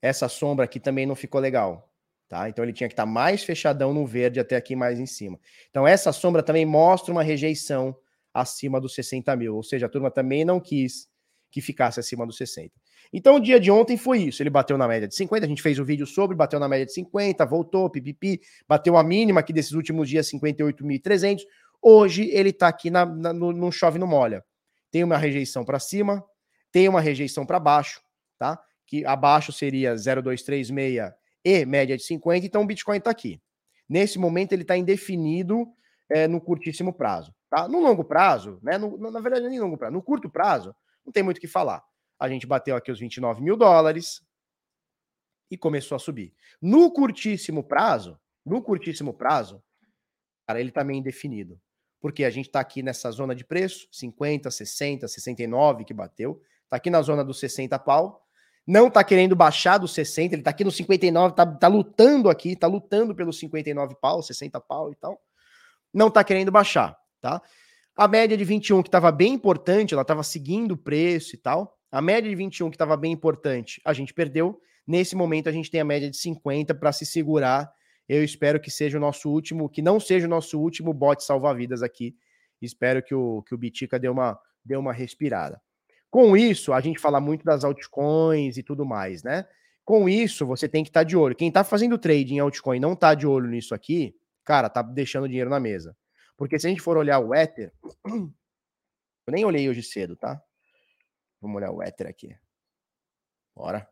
Essa sombra aqui também não ficou legal. Tá? Então ele tinha que estar tá mais fechadão no verde até aqui mais em cima. Então essa sombra também mostra uma rejeição acima dos 60 mil. Ou seja, a turma também não quis que ficasse acima dos 60. Então o dia de ontem foi isso. Ele bateu na média de 50, a gente fez o um vídeo sobre, bateu na média de 50, voltou, pipipi, bateu a mínima aqui desses últimos dias, 58.300. Hoje ele está aqui na, na, no, no chove no molha. Tem uma rejeição para cima, tem uma rejeição para baixo, tá? Que abaixo seria 0,236 e média de 50, então o Bitcoin está aqui. Nesse momento ele está indefinido é, no curtíssimo prazo, tá? No longo prazo, né? No, na verdade, nem longo prazo, no curto prazo, não tem muito o que falar. A gente bateu aqui os 29 mil dólares e começou a subir. No curtíssimo prazo, no curtíssimo prazo, cara, ele também tá indefinido. Porque a gente está aqui nessa zona de preço, 50, 60, 69 que bateu, está aqui na zona dos 60 pau, não tá querendo baixar dos 60, ele tá aqui no 59, tá, tá lutando aqui, tá lutando pelos 59 pau, 60 pau e tal. Não tá querendo baixar, tá? A média de 21 que estava bem importante, ela estava seguindo o preço e tal. A média de 21 que estava bem importante, a gente perdeu. Nesse momento a gente tem a média de 50 para se segurar. Eu espero que seja o nosso último, que não seja o nosso último bote salva-vidas aqui. Espero que o que o Bitica dê uma dê uma respirada. Com isso, a gente fala muito das altcoins e tudo mais, né? Com isso, você tem que estar tá de olho. Quem está fazendo trade em altcoin e não está de olho nisso aqui, cara, tá deixando dinheiro na mesa. Porque se a gente for olhar o Ether, eu nem olhei hoje cedo, tá? Vamos olhar o Ether aqui. Bora.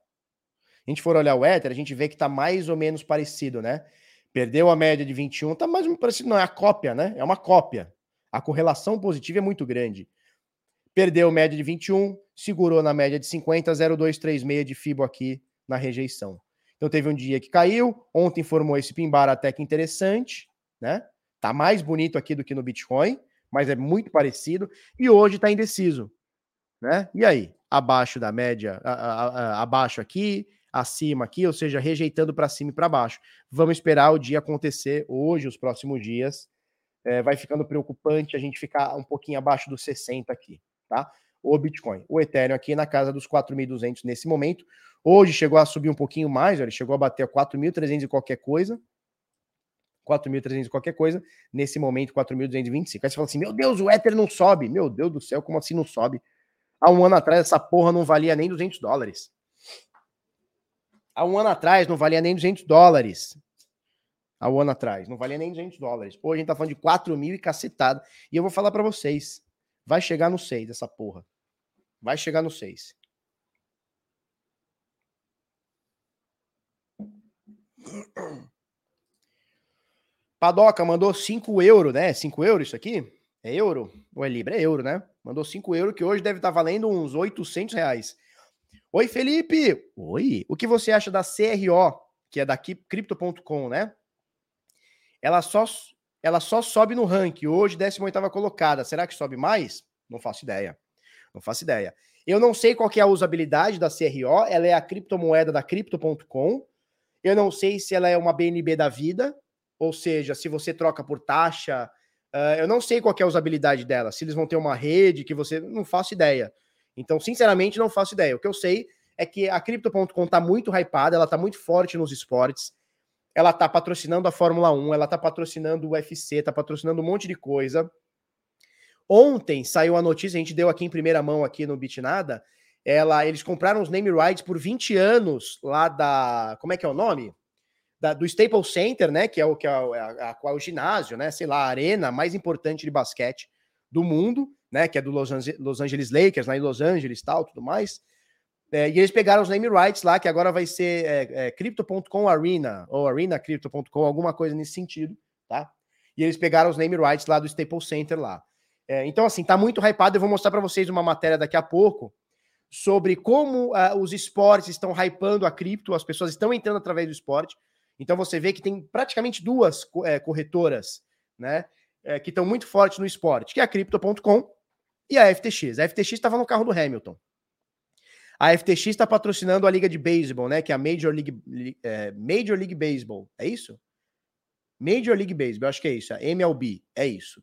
A gente for olhar o Ether, a gente vê que tá mais ou menos parecido, né? Perdeu a média de 21, tá mais ou menos parecido, não é a cópia, né? É uma cópia. A correlação positiva é muito grande. Perdeu média de 21, segurou na média de 50, 0,236 de FIBO aqui na rejeição. Então teve um dia que caiu, ontem formou esse pimbar até que interessante, né? Tá mais bonito aqui do que no Bitcoin, mas é muito parecido e hoje tá indeciso, né? E aí, abaixo da média, a, a, a, abaixo aqui, acima aqui, ou seja, rejeitando para cima e para baixo. Vamos esperar o dia acontecer hoje, os próximos dias. É, vai ficando preocupante a gente ficar um pouquinho abaixo dos 60 aqui tá? O Bitcoin. O Ethereum aqui na casa dos 4.200 nesse momento. Hoje chegou a subir um pouquinho mais, ele chegou a bater 4.300 e qualquer coisa. 4.300 e qualquer coisa. Nesse momento, 4.225. Aí você fala assim: Meu Deus, o Ether não sobe. Meu Deus do céu, como assim não sobe? Há um ano atrás, essa porra não valia nem 200 dólares. Há um ano atrás, não valia nem 200 dólares. Há um ano atrás, não valia nem 200 dólares. Hoje a gente tá falando de 4 mil e cacetada. E eu vou falar para vocês: Vai chegar no 6 essa porra. Vai chegar no 6. Padoca mandou 5 euros, né? 5 euros isso aqui? É euro? Ou é Libra? É euro, né? Mandou 5 euros, que hoje deve estar tá valendo uns 800 reais. Oi, Felipe! Oi! O que você acha da CRO, que é da Crypto.com, né? Ela só, ela só sobe no ranking, hoje 18ª colocada. Será que sobe mais? Não faço ideia. Não faço ideia. Eu não sei qual é a usabilidade da CRO, ela é a criptomoeda da Crypto.com. Eu não sei se ela é uma BNB da vida, ou seja, se você troca por taxa. Uh, eu não sei qual é a usabilidade dela, se eles vão ter uma rede que você. Não faço ideia. Então, sinceramente, não faço ideia. O que eu sei é que a Crypto.com está muito hypada, ela está muito forte nos esportes. Ela está patrocinando a Fórmula 1, ela está patrocinando o UFC, está patrocinando um monte de coisa. Ontem saiu a notícia, a gente deu aqui em primeira mão aqui no Bitnada. Ela, eles compraram os name rights por 20 anos lá da. Como é que é o nome? Da, do Staples Center, né? Que é o que é, a, a, o ginásio, né? Sei lá, a arena mais importante de basquete do mundo, né? Que é do Los, Ange Los Angeles Lakers, lá em Los Angeles tal, tudo mais. É, e eles pegaram os name rights lá, que agora vai ser é, é, Crypto.com Arena, ou Arena Crypto.com, alguma coisa nesse sentido, tá? E eles pegaram os name rights lá do Staples Center lá. É, então, assim, tá muito hypado. Eu vou mostrar para vocês uma matéria daqui a pouco sobre como uh, os esportes estão hypando a cripto, as pessoas estão entrando através do esporte. Então você vê que tem praticamente duas é, corretoras, né? Que estão muito fortes no esporte, que é a Crypto.com e a FTX. A FTX estava no carro do Hamilton. A FTX está patrocinando a liga de beisebol, né? Que é a Major League, é, Major League Baseball. É isso? Major League Baseball, acho que é isso. A MLB, é isso.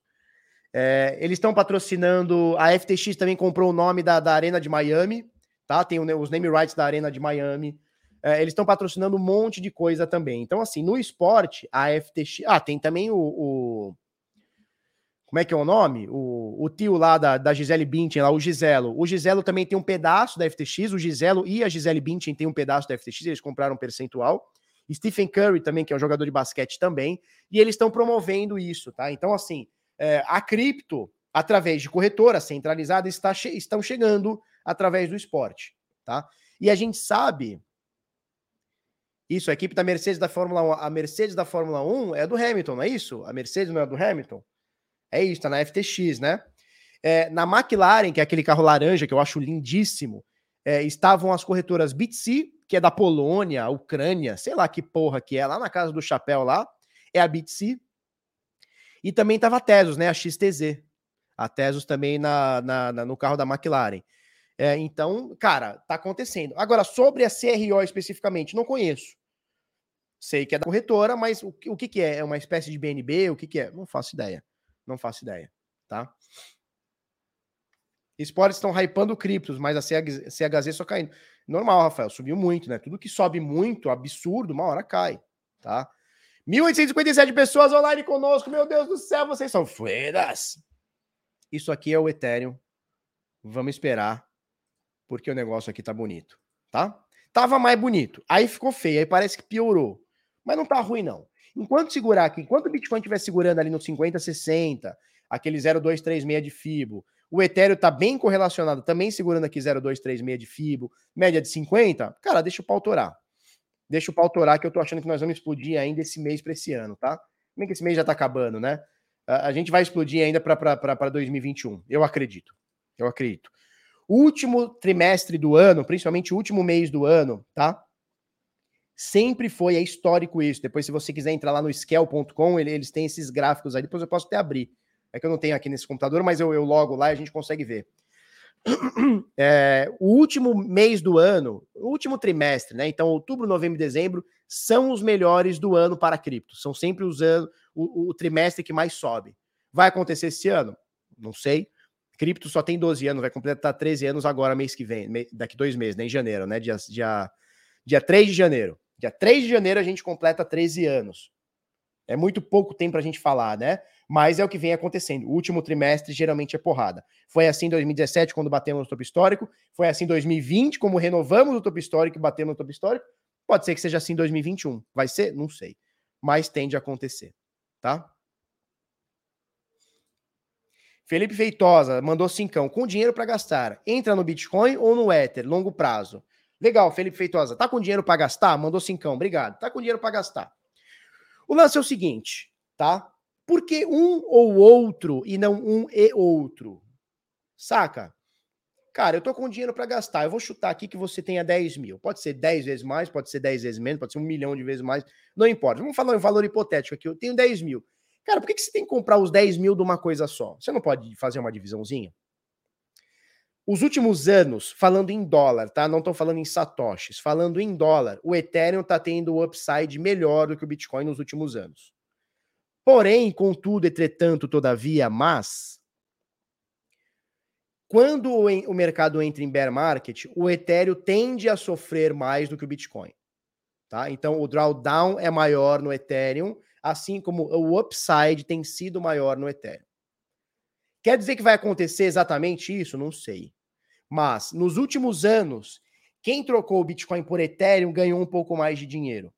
É, eles estão patrocinando. A FTX também comprou o nome da, da Arena de Miami, tá? Tem os name rights da Arena de Miami. É, eles estão patrocinando um monte de coisa também. Então, assim, no esporte, a FTX. Ah, tem também o. o como é que é o nome? O, o tio lá da, da Gisele Bündchen, lá, o Giselo. O Giselo também tem um pedaço da FTX. O Giselo e a Gisele Bündchen têm um pedaço da FTX. Eles compraram um percentual. Stephen Curry também, que é um jogador de basquete também. E eles estão promovendo isso, tá? Então, assim é, a cripto, através de corretora centralizada, está che estão chegando através do esporte, tá? E a gente sabe isso, a equipe da Mercedes da Fórmula 1, a Mercedes da Fórmula 1 é do Hamilton, não é isso? A Mercedes não é do Hamilton? É isso, tá na FTX, né? É, na McLaren, que é aquele carro laranja que eu acho lindíssimo, é, estavam as corretoras Bitsy, que é da Polônia, Ucrânia, sei lá que porra que é, lá na casa do chapéu lá, é a Bitsy. E também estava a Tesos, né? A XTZ. A Tesos também na, na, na no carro da McLaren. É, então, cara, tá acontecendo. Agora, sobre a CRO especificamente, não conheço. Sei que é da corretora, mas o, o que, que é? É uma espécie de BNB? O que, que é? Não faço ideia. Não faço ideia, tá? Esportes estão hypando criptos, mas a CHZ só caindo. Normal, Rafael, subiu muito, né? Tudo que sobe muito, absurdo, uma hora cai, tá? 1.857 pessoas online conosco. Meu Deus do céu, vocês são feiras. Isso aqui é o Ethereum. Vamos esperar, porque o negócio aqui tá bonito, tá? Tava mais bonito, aí ficou feio, aí parece que piorou. Mas não tá ruim, não. Enquanto segurar aqui, enquanto o Bitcoin estiver segurando ali no 50, 60, aquele 0236 de FIBO, o Ethereum tá bem correlacionado, também segurando aqui 0236 de FIBO, média de 50, cara, deixa o pau torar. Deixa o pau torar, que eu tô achando que nós vamos explodir ainda esse mês para esse ano, tá? Bem que esse mês já tá acabando, né? A, gente vai explodir ainda para 2021. Eu acredito. Eu acredito. Último trimestre do ano, principalmente o último mês do ano, tá? Sempre foi, é histórico isso. Depois, se você quiser entrar lá no scale.com, eles têm esses gráficos aí. Depois eu posso até abrir. É que eu não tenho aqui nesse computador, mas eu, eu logo lá e a gente consegue ver. É, o último mês do ano, o último trimestre, né? Então, outubro, novembro e dezembro são os melhores do ano para cripto. São sempre os anos, o, o, trimestre que mais sobe. Vai acontecer esse ano? Não sei. Cripto só tem 12 anos, vai completar 13 anos agora, mês que vem, daqui dois meses, né? Em janeiro, né? Dia, dia, dia 3 de janeiro. Dia 3 de janeiro a gente completa 13 anos. É muito pouco tempo para a gente falar, né? mas é o que vem acontecendo. O último trimestre geralmente é porrada. Foi assim em 2017, quando batemos no topo histórico, foi assim em 2020, como renovamos o topo histórico e batemos no topo histórico. Pode ser que seja assim em 2021. Vai ser? Não sei. Mas tende a acontecer, tá? Felipe Feitosa mandou cincão. Com dinheiro para gastar, entra no Bitcoin ou no Ether, longo prazo? Legal, Felipe Feitosa. Tá com dinheiro para gastar? Mandou cincão. Obrigado. Tá com dinheiro para gastar. O lance é o seguinte: tá? Por que um ou outro e não um e outro? Saca? Cara, eu tô com dinheiro para gastar. Eu vou chutar aqui que você tenha 10 mil. Pode ser 10 vezes mais, pode ser 10 vezes menos, pode ser um milhão de vezes mais. Não importa. Vamos falar um valor hipotético aqui. Eu tenho 10 mil. Cara, por que, que você tem que comprar os 10 mil de uma coisa só? Você não pode fazer uma divisãozinha? Os últimos anos, falando em dólar, tá? Não estou falando em satoshis, falando em dólar, o Ethereum está tendo o upside melhor do que o Bitcoin nos últimos anos. Porém, contudo, entretanto, todavia, mas quando o, mercado entra em bear market, o Ethereum tende a sofrer mais do que o Bitcoin. Tá? Então, o drawdown é maior no Ethereum, assim como o upside tem sido maior no Ethereum. Quer dizer que vai acontecer exatamente isso? Não sei. Mas nos últimos anos, quem trocou o Bitcoin por Ethereum ganhou um pouco mais de dinheiro,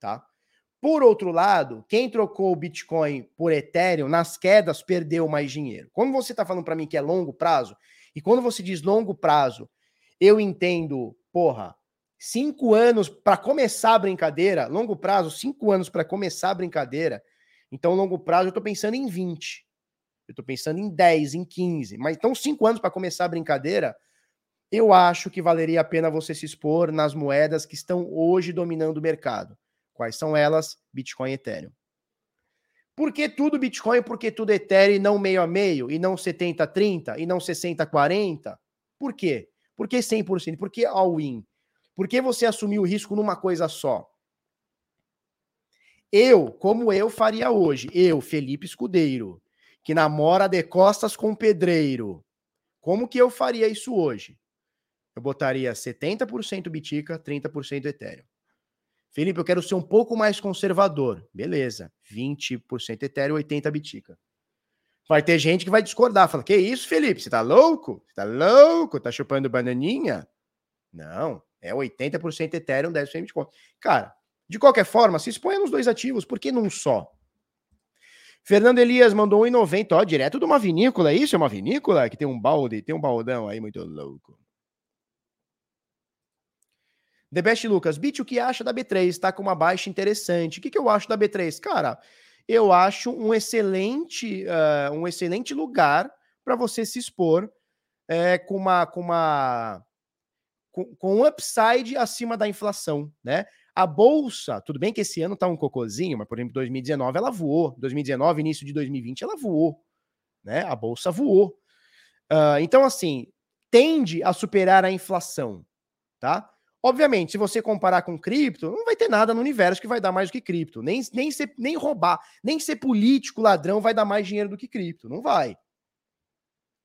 tá? Por outro lado, quem trocou o Bitcoin por Ethereum nas quedas perdeu mais dinheiro. Como você está falando para mim que é longo prazo, e quando você diz longo prazo, eu entendo, porra, cinco anos para começar a brincadeira, longo prazo, cinco anos para começar a brincadeira. Então, longo prazo, eu estou pensando em 20. Eu estou pensando em 10, em 15. Mas então, cinco anos para começar a brincadeira, eu acho que valeria a pena você se expor nas moedas que estão hoje dominando o mercado. Quais são elas? Bitcoin e Ethereum. Por que tudo Bitcoin? Por que tudo Ethereum e não meio a meio? E não 70-30? E não 60-40? Por quê? Por que 100%? Por que all-in? Por que você assumiu o risco numa coisa só? Eu, como eu faria hoje, eu, Felipe Escudeiro, que namora de costas com pedreiro. Como que eu faria isso hoje? Eu botaria 70% Bitica, 30% Ethereum. Felipe, eu quero ser um pouco mais conservador. Beleza. 20% Ethereum, 80% Bitica. Vai ter gente que vai discordar. Fala, que isso, Felipe? Você tá louco? Você tá louco? Tá chupando bananinha? Não. É 80% Ethereum, 10% Bitcoin. Cara, de qualquer forma, se exponha nos dois ativos. Por que num só? Fernando Elias mandou 1,90, ó, direto de uma vinícola. É isso? É uma vinícola que tem um balde, tem um baldão aí muito louco. The Best Lucas, Bit, o que acha da B3? Está com uma baixa interessante. O que, que eu acho da B3? Cara, eu acho um excelente, uh, um excelente lugar para você se expor é, com uma com uma com, um upside acima da inflação, né? A bolsa, tudo bem que esse ano tá um cocôzinho, mas por exemplo, 2019 ela voou, 2019, início de 2020 ela voou, né? A bolsa voou. Uh, então, assim, tende a superar a inflação, tá? Obviamente, se você comparar com cripto, não vai ter nada no universo que vai dar mais do que cripto. Nem, nem, ser, nem roubar, nem ser político, ladrão, vai dar mais dinheiro do que cripto. Não vai.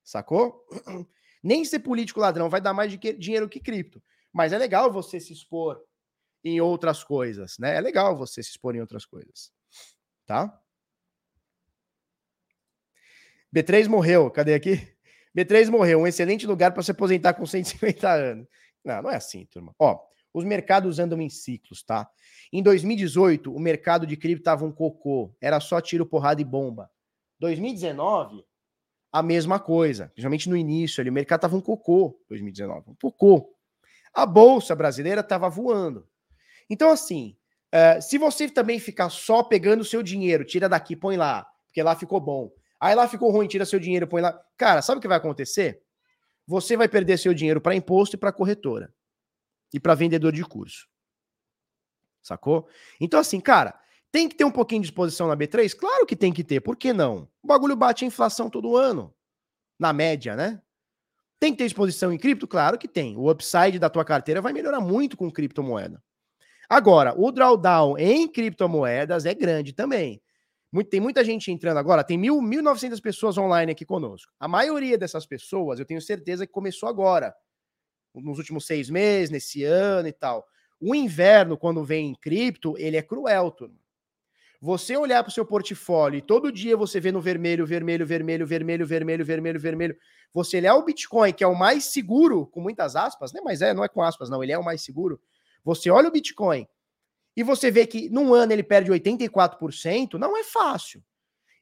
Sacou? Nem ser político ladrão vai dar mais dinheiro que cripto. Mas é legal você se expor em outras coisas, né? É legal você se expor em outras coisas, tá? B3 morreu, cadê aqui? B3 morreu, um excelente lugar para se aposentar com 150 anos. Não, não é assim, turma. Ó, os mercados andam em ciclos, tá? Em 2018, o mercado de cripto tava um cocô, era só tiro, porrada e bomba. 2019, a mesma coisa, principalmente no início ali, o mercado tava um cocô, 2019, um cocô. A bolsa brasileira tava voando. Então, assim, uh, se você também ficar só pegando o seu dinheiro, tira daqui, põe lá, porque lá ficou bom. Aí lá ficou ruim, tira seu dinheiro, põe lá. Cara, sabe o que vai acontecer? Você vai perder seu dinheiro para imposto e para corretora. E para vendedor de curso. Sacou? Então, assim, cara, tem que ter um pouquinho de exposição na B3? Claro que tem que ter, por que não? O bagulho bate a inflação todo ano. Na média, né? Tem que ter exposição em cripto? Claro que tem. O upside da tua carteira vai melhorar muito com criptomoeda. Agora, o drawdown em criptomoedas é grande também. Muito, tem muita gente entrando agora, tem 1.900 pessoas online aqui conosco. A maioria dessas pessoas, eu tenho certeza que começou agora, nos últimos seis meses, nesse ano e tal. O inverno, quando vem em cripto, ele é cruel, turma. Você olhar para o seu portfólio e todo dia você vê no vermelho, vermelho, vermelho, vermelho, vermelho, vermelho, vermelho. Você olhar o Bitcoin, que é o mais seguro, com muitas aspas, né? Mas é, não é com aspas, não, ele é o mais seguro. Você olha o Bitcoin e você vê que num ano ele perde 84%, não é fácil.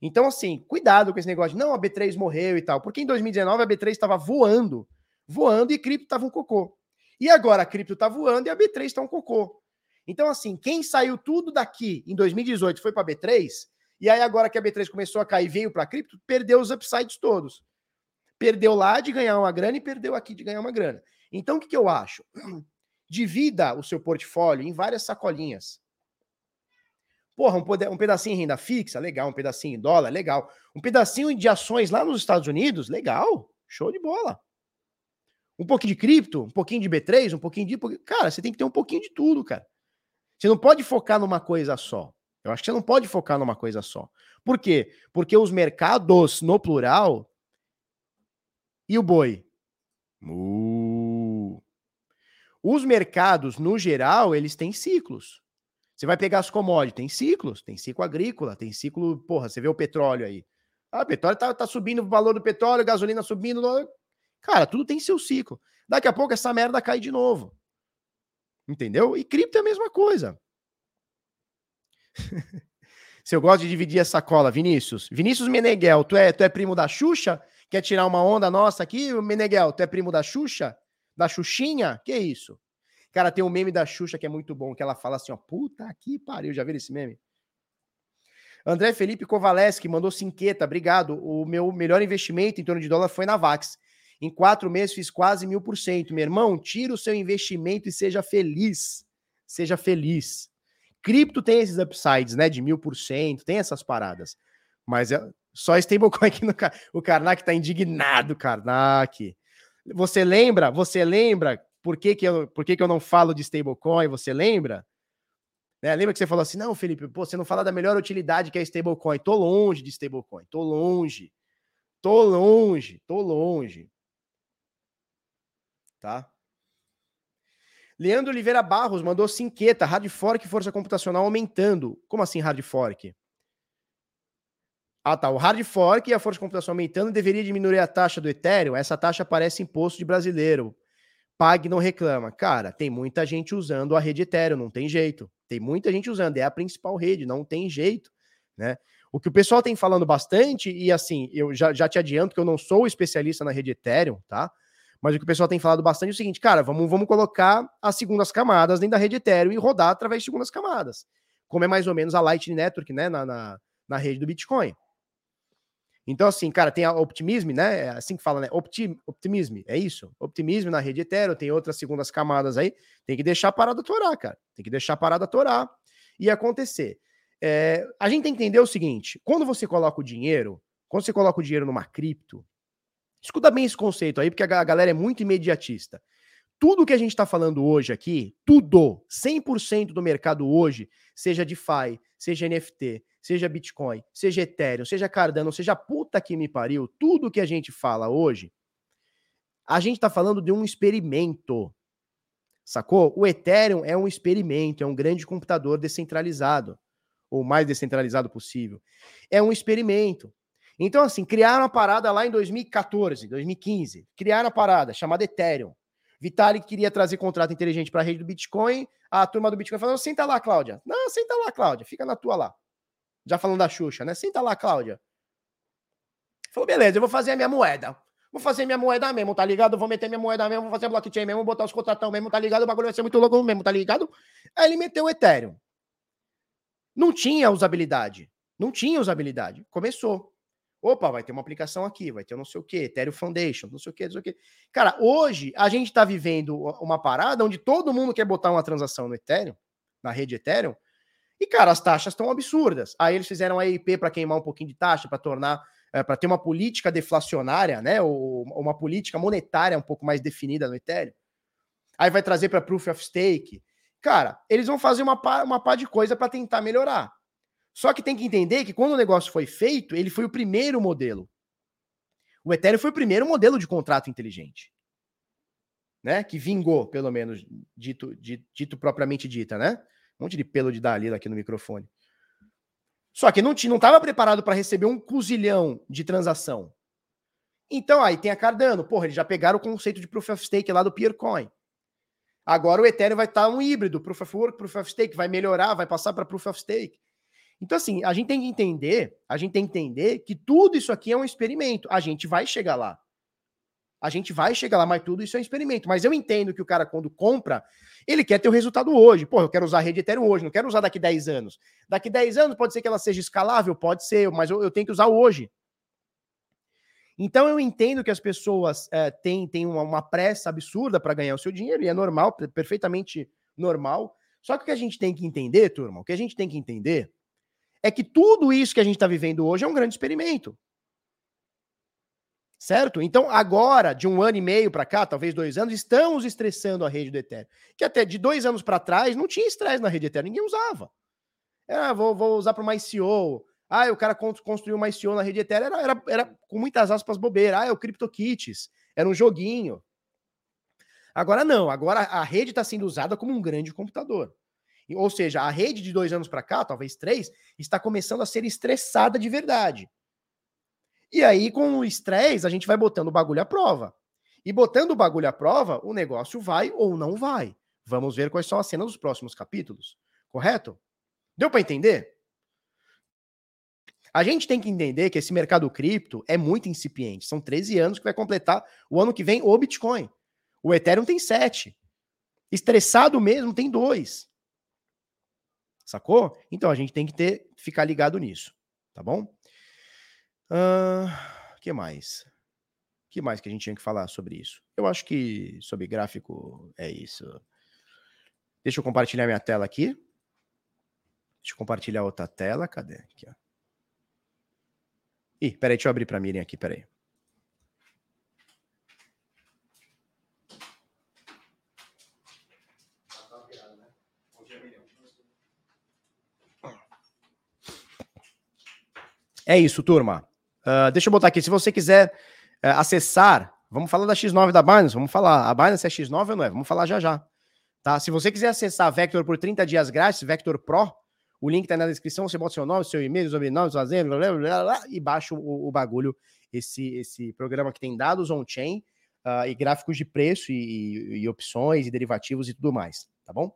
Então, assim, cuidado com esse negócio de não, a B3 morreu e tal, porque em 2019 a B3 estava voando, voando e cripto estava um cocô. E agora a cripto está voando e a B3 está um cocô. Então, assim, quem saiu tudo daqui em 2018 foi para a B3, E aí, agora que a B3 começou a cair e veio para cripto, perdeu os upsides todos. Perdeu lá de ganhar uma grana e perdeu aqui de ganhar uma grana. Então, o que, que eu acho? Divida o seu portfólio em várias sacolinhas. Porra, um, um pedacinho em renda fixa, legal. Um pedacinho em dólar, legal. Um pedacinho de ações lá nos Estados Unidos, legal. Show de bola. Um pouquinho de cripto, um pouquinho de B3, um pouquinho de. Cara, você tem que ter um pouquinho de tudo, cara. Você não pode focar numa coisa só. Eu acho que você não pode focar numa coisa só. Por quê? Porque os mercados, no plural, e o boi? Uh. Os mercados, no geral, eles têm ciclos. Você vai pegar as commodities, tem ciclos, tem ciclo agrícola, tem ciclo, porra, você vê o petróleo aí. Ah, o petróleo tá, tá subindo o valor do petróleo, gasolina subindo. Cara, tudo tem seu ciclo. Daqui a pouco essa merda cai de novo. Entendeu? E cripto é a mesma coisa. Se eu gosto de dividir essa cola, Vinícius. Vinícius Meneghel, tu é, tu é primo da Xuxa? Quer tirar uma onda nossa aqui? Meneghel, tu é primo da Xuxa? Da Xuxinha? Que isso? Cara, tem um meme da Xuxa que é muito bom, que ela fala assim, ó, puta que pariu, já viram esse meme? André Felipe Kovaleski mandou cinqueta, obrigado. O meu melhor investimento em torno de dólar foi na Vax. Em quatro meses fiz quase mil por cento. Meu irmão, tira o seu investimento e seja feliz. Seja feliz. Cripto tem esses upsides, né? De mil por cento, tem essas paradas. Mas é só stablecoin aqui no O Karnak tá indignado, Karnak. Você lembra? Você lembra por que, que, eu, por que, que eu não falo de stablecoin? Você lembra? Né? Lembra que você falou assim: não, Felipe, pô, você não fala da melhor utilidade que é stablecoin. Tô longe de stablecoin, tô longe. Tô longe, tô longe tá? Leandro Oliveira Barros mandou cinqueta, hard fork força computacional aumentando. Como assim hard fork? Ah, tá. O hard fork e a força computacional aumentando deveria diminuir a taxa do Ethereum. Essa taxa parece imposto de brasileiro. Pague não reclama. Cara, tem muita gente usando a rede Ethereum, não tem jeito. Tem muita gente usando, é a principal rede, não tem jeito, né? O que o pessoal tem falando bastante, e assim, eu já, já te adianto que eu não sou especialista na rede Ethereum, tá? Mas o que o pessoal tem falado bastante é o seguinte, cara, vamos, vamos colocar as segundas camadas dentro da rede Ethereum e rodar através de segundas camadas. Como é mais ou menos a Lightning Network, né, na, na, na rede do Bitcoin. Então, assim, cara, tem a Optimism, né? É assim que fala, né? Optim, optimism, é isso? Optimism na rede Ethereum, tem outras segundas camadas aí. Tem que deixar a parada torar, cara. Tem que deixar a parada torar e acontecer. É, a gente tem que entender o seguinte: quando você coloca o dinheiro, quando você coloca o dinheiro numa cripto, Escuta bem esse conceito aí, porque a galera é muito imediatista. Tudo que a gente está falando hoje aqui, tudo, 100% do mercado hoje, seja DeFi, seja NFT, seja Bitcoin, seja Ethereum, seja Cardano, seja puta que me pariu, tudo que a gente fala hoje, a gente está falando de um experimento. Sacou? O Ethereum é um experimento, é um grande computador descentralizado, ou mais descentralizado possível. É um experimento. Então, assim, criaram a parada lá em 2014, 2015. Criaram a parada chamada Ethereum. Vitalik queria trazer contrato inteligente para a rede do Bitcoin. A turma do Bitcoin falou: senta lá, Cláudia. Não, senta lá, Cláudia. Fica na tua lá. Já falando da Xuxa, né? Senta lá, Cláudia. Falou: beleza, eu vou fazer a minha moeda. Vou fazer minha moeda mesmo, tá ligado? Vou meter minha moeda mesmo, vou fazer blockchain mesmo, botar os contratão mesmo, tá ligado? O bagulho vai ser muito louco mesmo, tá ligado? Aí ele meteu o Ethereum. Não tinha usabilidade. Não tinha usabilidade. Começou. Opa, vai ter uma aplicação aqui, vai ter não sei o que, Ethereum Foundation, não sei o que, não sei o que. Cara, hoje a gente está vivendo uma parada onde todo mundo quer botar uma transação no Ethereum, na rede Ethereum, e, cara, as taxas estão absurdas. Aí eles fizeram a EIP para queimar um pouquinho de taxa, para tornar, é, para ter uma política deflacionária, né, ou uma política monetária um pouco mais definida no Ethereum. Aí vai trazer para Proof of Stake. Cara, eles vão fazer uma pá, uma pá de coisa para tentar melhorar. Só que tem que entender que quando o negócio foi feito, ele foi o primeiro modelo. O Ethereum foi o primeiro modelo de contrato inteligente. Né? Que vingou, pelo menos, dito, dito, dito propriamente dita, né? Um monte de pelo de Dalila aqui no microfone. Só que não estava preparado para receber um cozilhão de transação. Então aí tem a Cardano. Porra, eles já pegaram o conceito de Proof of Stake lá do Peercoin. Agora o Ethereum vai estar tá um híbrido, Proof of Work, Proof of Stake, vai melhorar, vai passar para Proof of Stake. Então, assim, a gente tem que entender, a gente tem que entender que tudo isso aqui é um experimento. A gente vai chegar lá. A gente vai chegar lá, mas tudo isso é um experimento. Mas eu entendo que o cara, quando compra, Ele quer ter o resultado hoje. Pô, eu quero usar a rede Ethereum hoje, não quero usar daqui 10 anos. Daqui 10 anos pode ser que ela seja escalável, pode ser, mas eu, eu tenho que usar hoje. Então eu entendo que as pessoas é, têm, têm uma, uma pressa absurda para ganhar o seu dinheiro, e é normal, perfeitamente normal. Só que o que a gente tem que entender, turma, o que a gente tem que entender é que tudo isso que a gente está vivendo hoje é um grande experimento. Certo? Então, agora, de um ano e meio para cá, talvez dois anos, estamos estressando a rede do Ethereum. Que até de dois anos para trás não tinha estresse na rede Ethereum, ninguém usava. Ah, vou, vou usar para uma ICO. Ah, o cara construiu uma ICO na rede Ethereum, era, era, era com muitas aspas bobeira. Ah, é o CryptoKitties, era um joguinho. Agora não, agora a rede está sendo usada como um grande computador. Ou seja, a rede de dois anos para cá, talvez três, está começando a ser estressada de verdade. E aí, com o estresse, a gente vai botando o bagulho à prova. E botando o bagulho à prova, o negócio vai ou não vai. Vamos ver quais são as cenas dos próximos capítulos. Correto? Deu para entender? A gente tem que entender que esse mercado cripto é muito incipiente. São 13 anos que vai completar o ano que vem o Bitcoin. O Ethereum tem 7. Estressado mesmo tem 2. Sacou? Então a gente tem que ter, ficar ligado nisso, tá bom? O uh, que mais? Que mais que a gente tinha que falar sobre isso? Eu acho que sobre gráfico é isso. Deixa eu compartilhar minha tela aqui. Deixa eu compartilhar outra tela. Cadê? Aqui, ó. Ih, peraí, deixa eu abrir para Miriam aqui, peraí. É isso, turma. Uh, deixa eu botar aqui. Se você quiser uh, acessar, vamos falar da X9 da Binance. Vamos falar. A Binance é X9 ou não é? Vamos falar já já. Tá? Se você quiser acessar a Vector por 30 dias grátis, Vector Pro, o link tá na descrição. Você bota seu nome, seu e-mail, sobrenome, fazer, blá, blá, blá, blá, e baixa o, o, bagulho. Esse, esse programa que tem dados on-chain uh, e gráficos de preço e, e, e opções e derivativos e tudo mais. Tá bom?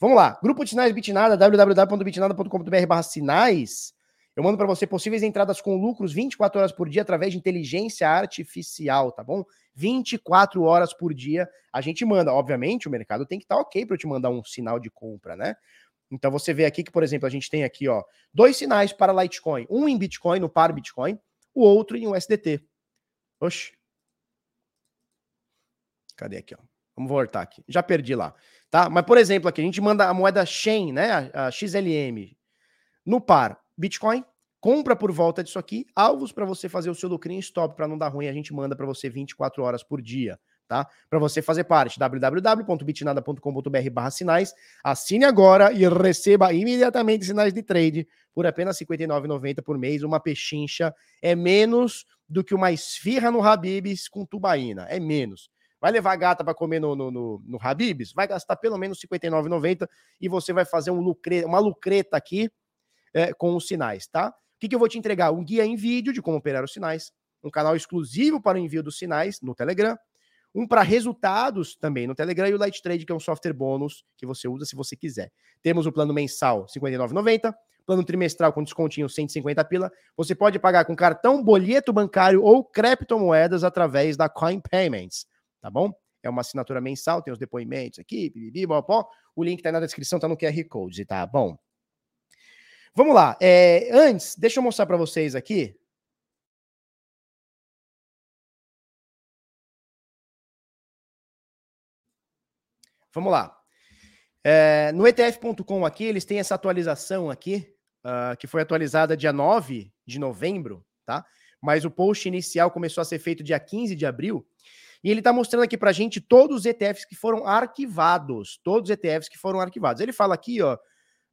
Vamos lá. Grupo de sinais Bitnada, www.bitnada.com.br sinais. Eu mando para você possíveis entradas com lucros 24 horas por dia através de inteligência artificial, tá bom? 24 horas por dia a gente manda. Obviamente, o mercado tem que estar tá ok para eu te mandar um sinal de compra, né? Então você vê aqui que, por exemplo, a gente tem aqui, ó, dois sinais para Litecoin, um em Bitcoin, no par Bitcoin, o outro em USDT. Oxi. Cadê aqui, ó? Vamos voltar aqui. Já perdi lá, tá? Mas por exemplo, aqui a gente manda a moeda Shen, né, a XLM, no par Bitcoin, compra por volta disso aqui, alvos para você fazer o seu lucrinho stop para não dar ruim, a gente manda para você 24 horas por dia, tá? Para você fazer parte, www.bitnada.com.br sinais, assine agora e receba imediatamente sinais de trade por apenas R$ 59,90 por mês, uma pechincha, é menos do que uma esfirra no Habibs com tubaína, é menos. Vai levar a gata para comer no, no, no, no Habibs? Vai gastar pelo menos R$ 59,90 e você vai fazer um lucre, uma lucreta aqui é, com os sinais, tá? O que, que eu vou te entregar? Um guia em vídeo de como operar os sinais, um canal exclusivo para o envio dos sinais no Telegram, um para resultados também no Telegram e o Light Trade, que é um software bônus que você usa se você quiser. Temos o plano mensal R$ 59,90, plano trimestral com descontinho 150 pila. Você pode pagar com cartão, boleto bancário ou criptomoedas através da Coin Payments, tá bom? É uma assinatura mensal, tem os depoimentos aqui, bibibi, o link tá na descrição, tá no QR Code, tá bom? Vamos lá. É, antes, deixa eu mostrar para vocês aqui. Vamos lá. É, no ETF.com aqui, eles têm essa atualização aqui, uh, que foi atualizada dia 9 de novembro, tá? Mas o post inicial começou a ser feito dia 15 de abril. E ele está mostrando aqui para a gente todos os ETFs que foram arquivados. Todos os ETFs que foram arquivados. Ele fala aqui, ó,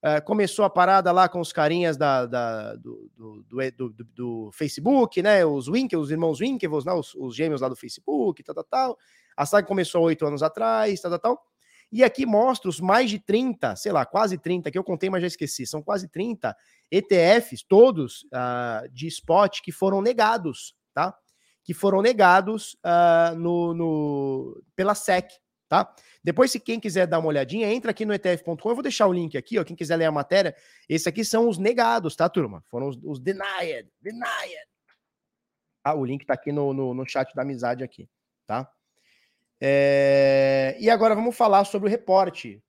Uh, começou a parada lá com os carinhas da, da do, do, do, do, Facebook, né? Os Winkle, os irmãos Winklevoss, né? Os, os, gêmeos lá do Facebook, tal, tal, tal. A saga começou oito anos atrás, tal, tal, tal. E aqui mostra os mais de 30, sei lá, quase 30, que eu contei, mas já esqueci. São quase 30 ETFs, todos uh, de spot, que foram negados, tá? Que foram negados uh, no, no, pela SEC, tá? Depois, se quem quiser dar uma olhadinha, entra aqui no ETF.com. Eu vou deixar o link aqui, ó. Quem quiser ler a matéria, esses aqui são os negados, tá, turma? Foram os, os denied, denied. Ah, o link tá aqui no, no, no chat da amizade aqui, tá? É... E agora vamos falar sobre o reporte.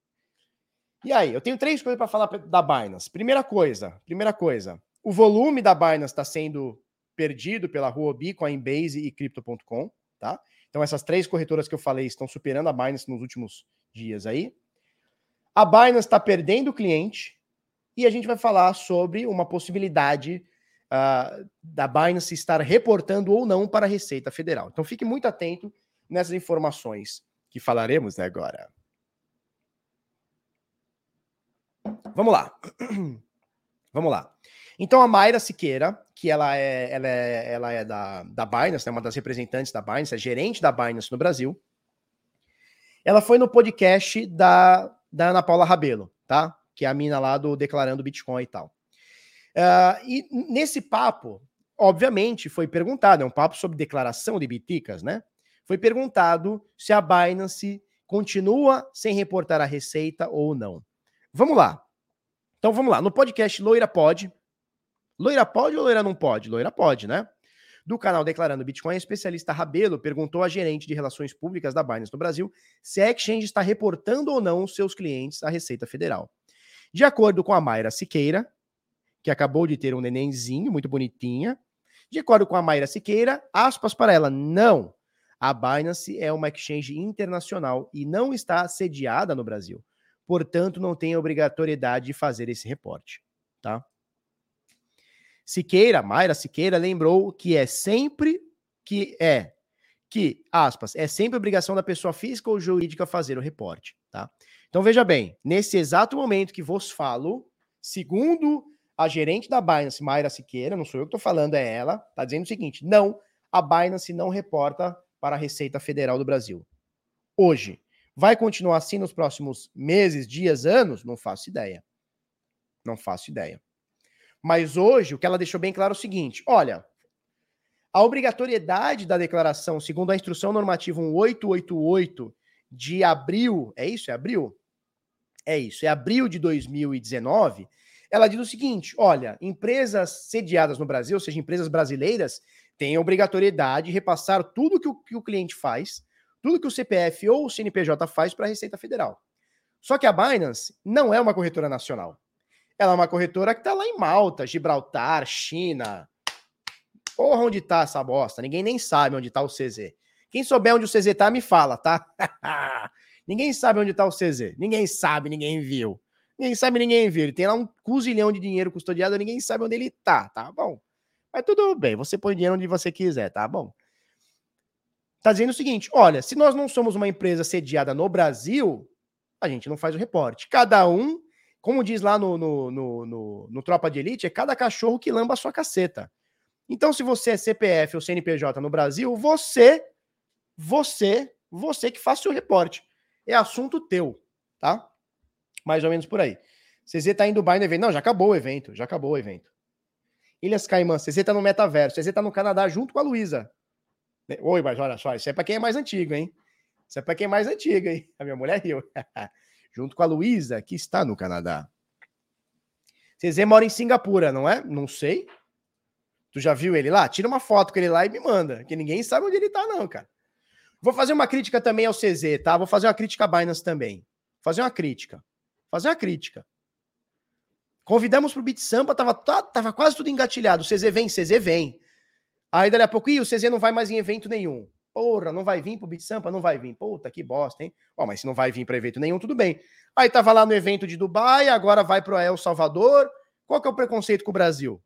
E aí, eu tenho três coisas para falar da Binance. Primeira coisa, primeira coisa, o volume da Binance está sendo perdido pela Huobi, Coinbase e Crypto.com, tá? Então essas três corretoras que eu falei estão superando a Binance nos últimos dias aí. A Binance está perdendo cliente e a gente vai falar sobre uma possibilidade uh, da Binance estar reportando ou não para a Receita Federal. Então fique muito atento nessas informações que falaremos agora. Vamos lá. Vamos lá. Então a Mayra Siqueira, que ela é, ela é, ela é da, da Binance, né, uma das representantes da Binance, é gerente da Binance no Brasil, ela foi no podcast da, da Ana Paula Rabelo, tá? Que é a mina lá do Declarando Bitcoin e tal. Uh, e nesse papo, obviamente, foi perguntado, é um papo sobre declaração de biticas, né? Foi perguntado se a Binance continua sem reportar a receita ou não. Vamos lá. Então vamos lá. No podcast Loira Pode, Loira pode ou loira não pode? Loira pode, né? Do canal Declarando Bitcoin, especialista Rabelo perguntou à gerente de relações públicas da Binance no Brasil se a exchange está reportando ou não seus clientes à Receita Federal. De acordo com a Mayra Siqueira, que acabou de ter um nenenzinho, muito bonitinha, de acordo com a Mayra Siqueira, aspas para ela, não. A Binance é uma exchange internacional e não está sediada no Brasil. Portanto, não tem obrigatoriedade de fazer esse reporte, tá? Siqueira, Mayra Siqueira, lembrou que é sempre que é que, aspas, é sempre obrigação da pessoa física ou jurídica fazer o reporte, tá? Então veja bem, nesse exato momento que vos falo, segundo a gerente da Binance, Mayra Siqueira, não sou eu que estou falando, é ela, tá dizendo o seguinte: não, a Binance não reporta para a Receita Federal do Brasil. Hoje. Vai continuar assim nos próximos meses, dias, anos? Não faço ideia. Não faço ideia. Mas hoje, o que ela deixou bem claro é o seguinte: olha, a obrigatoriedade da declaração, segundo a instrução normativa 1888 de abril, é isso? É abril? É isso, é abril de 2019. Ela diz o seguinte: olha, empresas sediadas no Brasil, ou seja, empresas brasileiras, têm a obrigatoriedade de repassar tudo que o, que o cliente faz, tudo que o CPF ou o CNPJ faz para a Receita Federal. Só que a Binance não é uma corretora nacional. Ela é uma corretora que está lá em Malta, Gibraltar, China. Porra, onde tá essa bosta? Ninguém nem sabe onde tá o CZ. Quem souber onde o CZ tá, me fala, tá? ninguém sabe onde tá o CZ. Ninguém sabe, ninguém viu. Ninguém sabe, ninguém viu. Ele tem lá um cozilhão de dinheiro custodiado, ninguém sabe onde ele tá, tá bom? Mas tudo bem, você põe dinheiro onde você quiser, tá bom? Tá dizendo o seguinte: olha, se nós não somos uma empresa sediada no Brasil, a gente não faz o reporte. Cada um como diz lá no, no, no, no, no Tropa de Elite, é cada cachorro que lamba a sua caceta. Então, se você é CPF ou CNPJ no Brasil, você, você, você que faz seu reporte. É assunto teu, tá? Mais ou menos por aí. CZ tá em Dubai no evento. Não, já acabou o evento, já acabou o evento. Ilhas Caimã, CZ tá no metaverso, CZ tá no Canadá junto com a Luísa. Oi, mas olha só, isso é pra quem é mais antigo, hein? Isso é pra quem é mais antigo, hein? A minha mulher riu. junto com a Luísa, que está no Canadá. Cezê mora em Singapura, não é? Não sei. Tu já viu ele lá? Tira uma foto com ele lá e me manda, que ninguém sabe onde ele tá, não, cara. Vou fazer uma crítica também ao CZ, tá? Vou fazer uma crítica à Binance também. Fazer uma crítica. Fazer uma crítica. Convidamos pro Beat Sampa, tava, tava quase tudo engatilhado. O CZ vem, CZ vem. Aí dali a pouco, ih, o CZ não vai mais em evento nenhum. Porra, não vai vir pro Beat Sampa? Não vai vir. Puta, que bosta, hein? Ó, mas se não vai vir para evento nenhum, tudo bem. Aí tava lá no evento de Dubai, agora vai pro El Salvador. Qual que é o preconceito com o Brasil?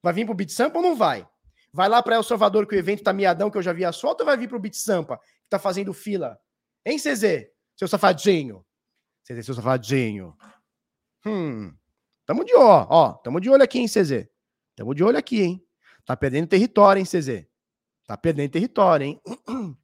Vai vir pro Beat Sampa ou não vai? Vai lá para El Salvador que o evento tá miadão, que eu já vi a solta, ou vai vir pro Beat Sampa, que tá fazendo fila? Hein, CZ? Seu safadinho. CZ, seu safadinho. Hum. Tamo de ó, ó. Tamo de olho aqui, hein, CZ? Tamo de olho aqui, hein? Tá perdendo território, hein, CZ? Tá perdendo território, hein?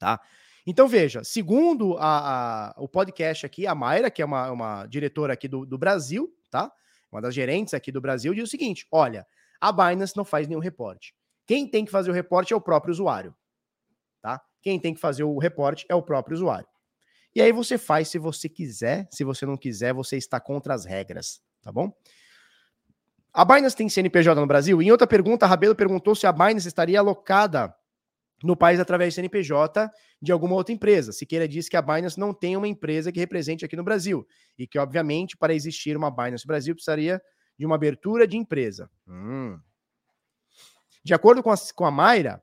tá? Então, veja, segundo a, a, o podcast aqui, a Mayra, que é uma, uma diretora aqui do, do Brasil, tá? Uma das gerentes aqui do Brasil, diz o seguinte: olha, a Binance não faz nenhum reporte. Quem tem que fazer o reporte é o próprio usuário. Tá? Quem tem que fazer o reporte é o próprio usuário. E aí você faz se você quiser, se você não quiser, você está contra as regras, tá bom? A Binance tem CNPJ no Brasil? Em outra pergunta, a Rabelo perguntou se a Binance estaria alocada no país através de CNPJ de alguma outra empresa. Siqueira diz que a Binance não tem uma empresa que represente aqui no Brasil e que, obviamente, para existir uma Binance Brasil precisaria de uma abertura de empresa. Hum. De acordo com a, com a Mayra,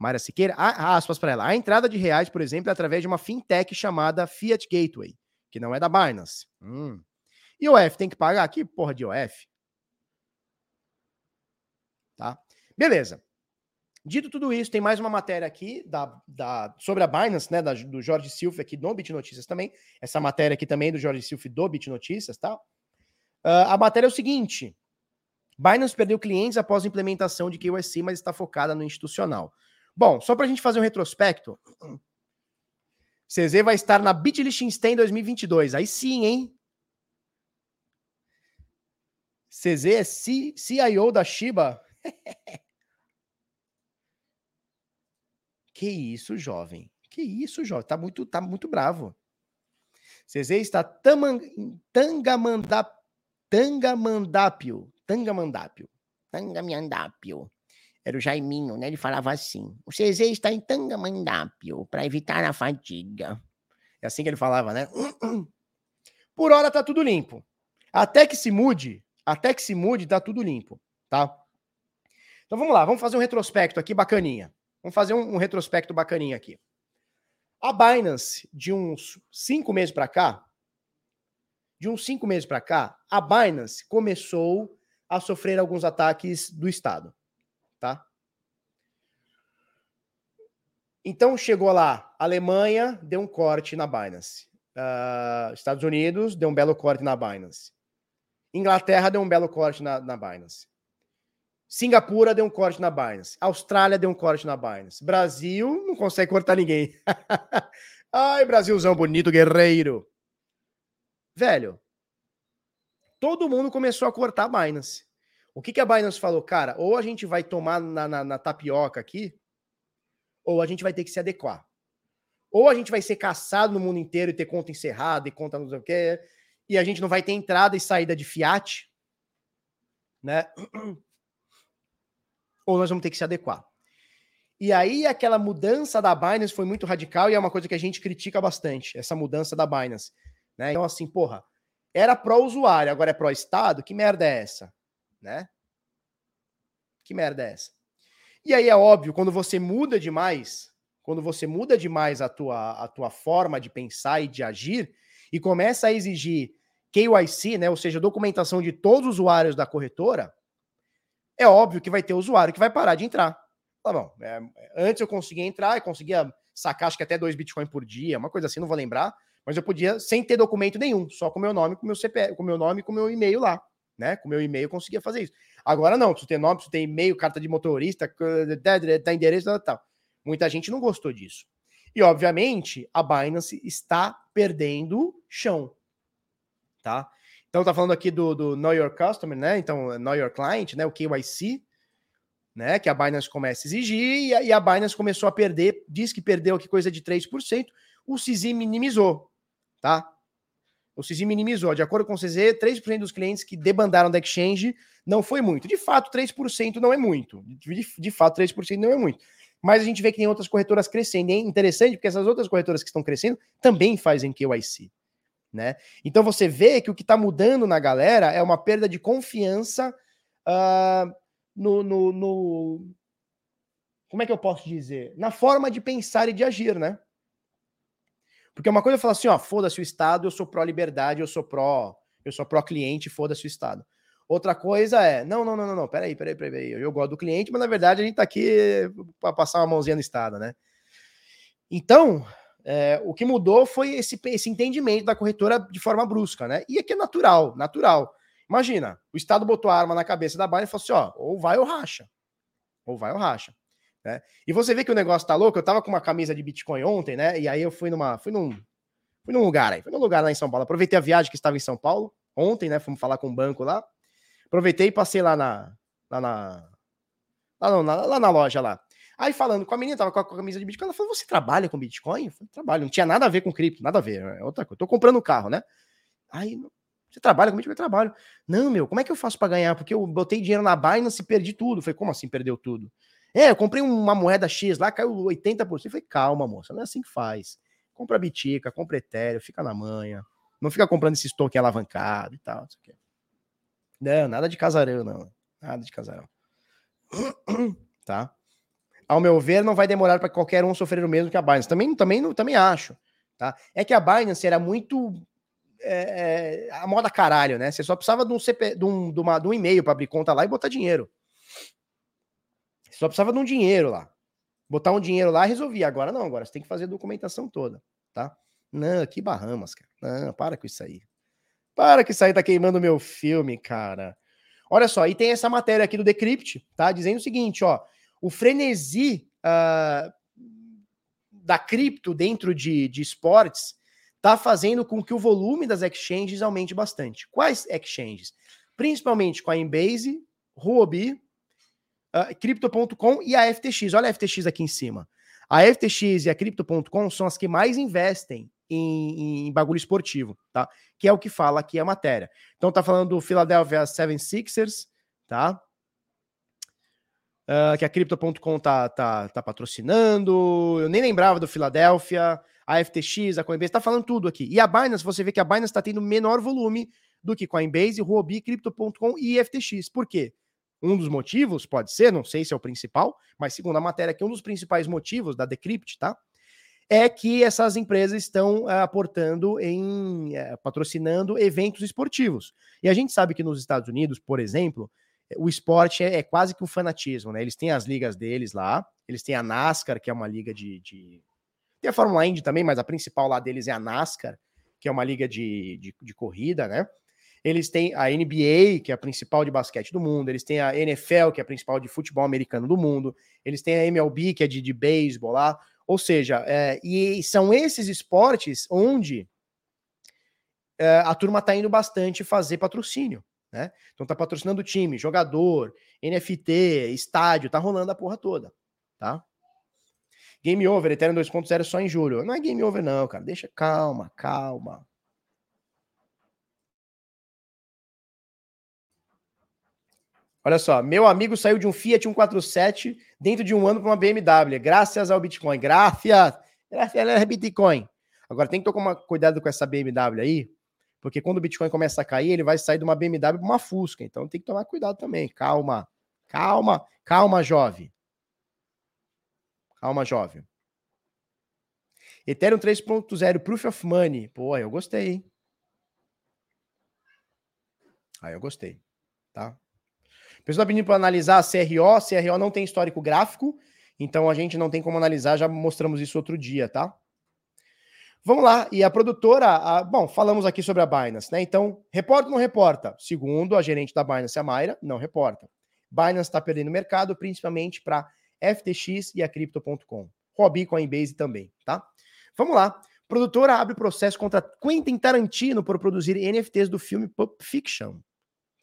Mayra Siqueira, a, aspas para ela, a entrada de reais, por exemplo, é através de uma fintech chamada Fiat Gateway, que não é da Binance. Hum. E o F tem que pagar? Que porra de OF? Tá? Beleza. Dito tudo isso, tem mais uma matéria aqui da, da, sobre a Binance, né, da, do Jorge Silva aqui no Bit Notícias também. Essa matéria aqui também do Jorge Silva do Bit Notícias, tá? Uh, a matéria é o seguinte: Binance perdeu clientes após a implementação de KYC, mas está focada no institucional. Bom, só para a gente fazer um retrospecto, CZ vai estar na Bit Liechtenstein 2022. Aí sim, hein? CZ é CIO da Shiba. que isso, jovem? Que isso, jovem? Tá muito, tá muito bravo. CZ está tangamandápio. Tangamandápio. Tangamandápio. Era o Jaiminho, né? Ele falava assim: o CZ está em Tangamandápio para evitar a fadiga. É assim que ele falava, né? Por hora tá tudo limpo. Até que se mude, até que se mude, tá tudo limpo, tá? Então vamos lá, vamos fazer um retrospecto aqui bacaninha. Vamos fazer um, um retrospecto bacaninha aqui. A Binance, de uns cinco meses para cá, de uns cinco meses para cá, a Binance começou a sofrer alguns ataques do Estado, tá? Então chegou lá, Alemanha deu um corte na Binance, uh, Estados Unidos deu um belo corte na Binance, Inglaterra deu um belo corte na, na Binance. Singapura deu um corte na Binance. Austrália deu um corte na Binance. Brasil não consegue cortar ninguém. Ai, Brasilzão bonito, guerreiro. Velho, todo mundo começou a cortar a Binance. O que, que a Binance falou? Cara, ou a gente vai tomar na, na, na tapioca aqui, ou a gente vai ter que se adequar. Ou a gente vai ser caçado no mundo inteiro e ter conta encerrada e conta não sei o quê e a gente não vai ter entrada e saída de Fiat, né? Ou nós vamos ter que se adequar. E aí aquela mudança da Binance foi muito radical e é uma coisa que a gente critica bastante, essa mudança da Binance, né? Então assim, porra, era pró usuário, agora é pró estado, que merda é essa, né? Que merda é essa? E aí é óbvio, quando você muda demais, quando você muda demais a tua, a tua forma de pensar e de agir, e começa a exigir KYC, né, ou seja, documentação de todos os usuários da corretora, é óbvio que vai ter usuário que vai parar de entrar. Tá bom, é, antes eu conseguia entrar, eu conseguia sacar acho que até dois Bitcoin por dia, uma coisa assim, não vou lembrar, mas eu podia sem ter documento nenhum, só com meu nome, com meu CPF, com meu nome e com meu e-mail lá, né? Com meu e-mail eu conseguia fazer isso. Agora não, preciso ter nome, preciso ter e-mail, carta de motorista, da endereço, tal, tal. Muita gente não gostou disso. E, obviamente, a Binance está perdendo chão, tá? Então, tá falando aqui do, do Know Your Customer, né? Então, Know Your Client, né? O KYC, né? Que a Binance começa a exigir e a, Binance começou a perder, diz que perdeu aqui coisa de 3%, o CZ minimizou, tá? O CZ minimizou. De acordo com o CZ, 3% dos clientes que debandaram da exchange não foi muito. De fato, 3% não é muito. De, de fato, 3% não é muito mas a gente vê que tem outras corretoras crescendo. É interessante porque essas outras corretoras que estão crescendo também fazem KYC. Né? Então você vê que o que está mudando na galera é uma perda de confiança uh, no, no, no, Como é que eu posso dizer? Na forma de pensar e de agir, né? Porque uma coisa é falar assim, ó, foda-se o Estado, eu sou pró-liberdade, eu sou pró, eu sou pró-cliente, foda-se o Estado. Outra coisa é, não, não, não, não, não, peraí, peraí, peraí, eu gosto do cliente, mas na verdade a gente tá aqui para passar uma mãozinha no Estado, né? Então, é, o que mudou foi esse, esse entendimento da corretora de forma brusca, né? E aqui é natural, natural. Imagina, o Estado botou a arma na cabeça da Binance e falou assim: ó, ou vai ou racha. Ou vai ou racha. Né? E você vê que o negócio tá louco. Eu tava com uma camisa de Bitcoin ontem, né? E aí eu fui numa. Fui num, fui num lugar aí, fui num lugar lá em São Paulo. Aproveitei a viagem que estava em São Paulo ontem, né? Fomos falar com um banco lá. Aproveitei e passei lá na. Lá na. Lá, não, lá, lá na loja lá. Aí falando com a menina, tava com a camisa de Bitcoin, ela falou: Você trabalha com Bitcoin? Eu falei, trabalho, não tinha nada a ver com cripto, nada a ver, é outra coisa. Tô comprando um carro, né? Aí, você trabalha com Bitcoin? Eu trabalho. Não, meu, como é que eu faço para ganhar? Porque eu botei dinheiro na Binance e perdi tudo. Eu falei, como assim perdeu tudo? É, eu comprei uma moeda X lá, caiu 80%. Eu falei, calma, moça, não é assim que faz. Compra Bitica, compra Ethereum, fica na manha. Não fica comprando esse estoque alavancado e tal. Não, nada de casarão, não. Nada de casarão. Tá? Ao meu ver, não vai demorar para qualquer um sofrer o mesmo que a Binance. Também, também, também acho. Tá? É que a Binance era muito é, é, a moda caralho, né? Você só precisava de um, CP, de um, de uma, de um e-mail para abrir conta lá e botar dinheiro. Você só precisava de um dinheiro lá. Botar um dinheiro lá e resolvia. Agora não, agora você tem que fazer a documentação toda, tá? Não, que Bahamas, cara. Não, para com isso aí. Para que isso aí tá queimando meu filme, cara. Olha só, e tem essa matéria aqui do Decrypt, tá? Dizendo o seguinte, ó. O frenesi uh, da cripto dentro de, de esportes tá fazendo com que o volume das exchanges aumente bastante. Quais exchanges? Principalmente Coinbase, Huobi, uh, Crypto.com e a FTX. Olha a FTX aqui em cima. A FTX e a Crypto.com são as que mais investem em, em, bagulho esportivo, tá? Que é o que fala aqui a matéria. Então tá falando do Philadelphia 76ers, tá? Uh, que a Crypto.com tá, tá, tá patrocinando. Eu nem lembrava do Philadelphia, a FTX, a Coinbase, tá falando tudo aqui. E a Binance, você vê que a Binance tá tendo menor volume do que Coinbase, Huobi, Crypto.com e FTX. Por quê? Um dos motivos, pode ser, não sei se é o principal, mas segundo a matéria aqui, um dos principais motivos da Decrypt, tá? É que essas empresas estão uh, aportando em uh, patrocinando eventos esportivos. E a gente sabe que nos Estados Unidos, por exemplo, o esporte é, é, quase que um fanatismo, né? Eles têm as ligas deles lá, eles têm a NASCAR, que é uma liga de. de... Tem a Fórmula Indy também, mas a principal lá deles é a NASCAR, que é uma liga de, de, de corrida, né? Eles têm a NBA, que é a principal de basquete do mundo, eles têm a NFL, que é a principal de futebol americano do mundo, eles têm a MLB, que é de, de beisebol lá. Ou seja, é, e são esses esportes onde é, a turma está indo bastante fazer patrocínio. Né? Então tá patrocinando time, jogador, NFT, estádio, tá rolando a porra toda, tá? Game over, Ethereum 2.0 só em julho. Não é game over não, cara. Deixa calma, calma. Olha só, meu amigo saiu de um Fiat 147 dentro de um ano para uma BMW, graças ao Bitcoin. Graças, graças ao Bitcoin. Agora tem que tomar cuidado com essa BMW aí, porque quando o Bitcoin começa a cair, ele vai sair de uma BMW para uma Fusca. Então tem que tomar cuidado também. Calma, calma, calma, jovem. Calma, jovem. Ethereum 3.0 Proof of Money. Pô, eu gostei? Aí eu gostei, tá? pessoal tá pedindo para analisar a CRO. CRO não tem histórico gráfico, então a gente não tem como analisar, já mostramos isso outro dia, tá? Vamos lá, e a produtora, a, bom, falamos aqui sobre a Binance, né? Então, reporta ou não reporta? Segundo a gerente da Binance, a Mayra, não reporta. Binance está perdendo mercado, principalmente para FTX e a Crypto.com. Hobby, Coinbase também, tá? Vamos lá. Produtora abre processo contra Quentin Tarantino por produzir NFTs do filme Pulp Fiction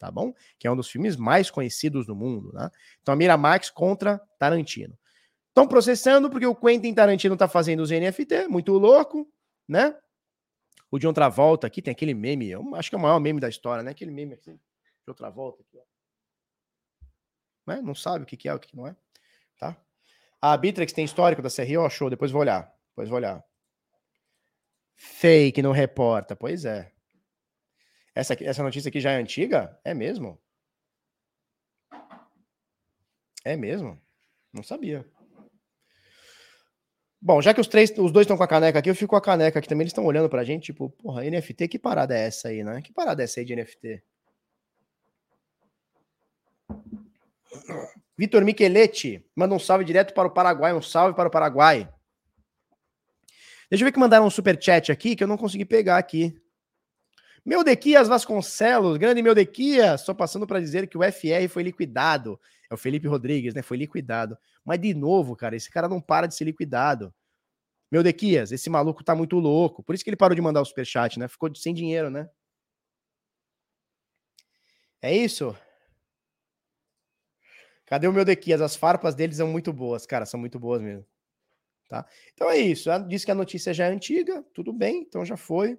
tá bom? Que é um dos filmes mais conhecidos do mundo, né? Então, a Miramax contra Tarantino. Estão processando porque o Quentin Tarantino tá fazendo os NFT, muito louco, né? O de outra volta aqui tem aquele meme, eu acho que é o maior meme da história, né? Aquele meme aqui, de outra volta aqui, ó. Né? Não sabe o que, que é, o que, que não é, tá? A Bittrex tem histórico da CRO, show, depois vou olhar, depois vou olhar. Fake, não reporta, pois é. Essa, essa notícia aqui já é antiga? É mesmo? É mesmo? Não sabia. Bom, já que os três, os dois estão com a caneca aqui, eu fico com a caneca aqui também. Eles estão olhando pra gente, tipo, porra, NFT, que parada é essa aí, né? Que parada é essa aí de NFT? Vitor Micheletti manda um salve direto para o Paraguai. Um salve para o Paraguai. Deixa eu ver que mandaram um super chat aqui que eu não consegui pegar aqui. Meldequias Vasconcelos, grande Meldequias, só passando para dizer que o FR foi liquidado. É o Felipe Rodrigues, né? Foi liquidado. Mas de novo, cara, esse cara não para de ser liquidado. Meldequias, esse maluco tá muito louco. Por isso que ele parou de mandar o superchat, né? Ficou sem dinheiro, né? É isso? Cadê o Meldequias? As farpas deles são muito boas, cara, são muito boas mesmo. Tá? Então é isso. Diz que a notícia já é antiga, tudo bem, então já foi.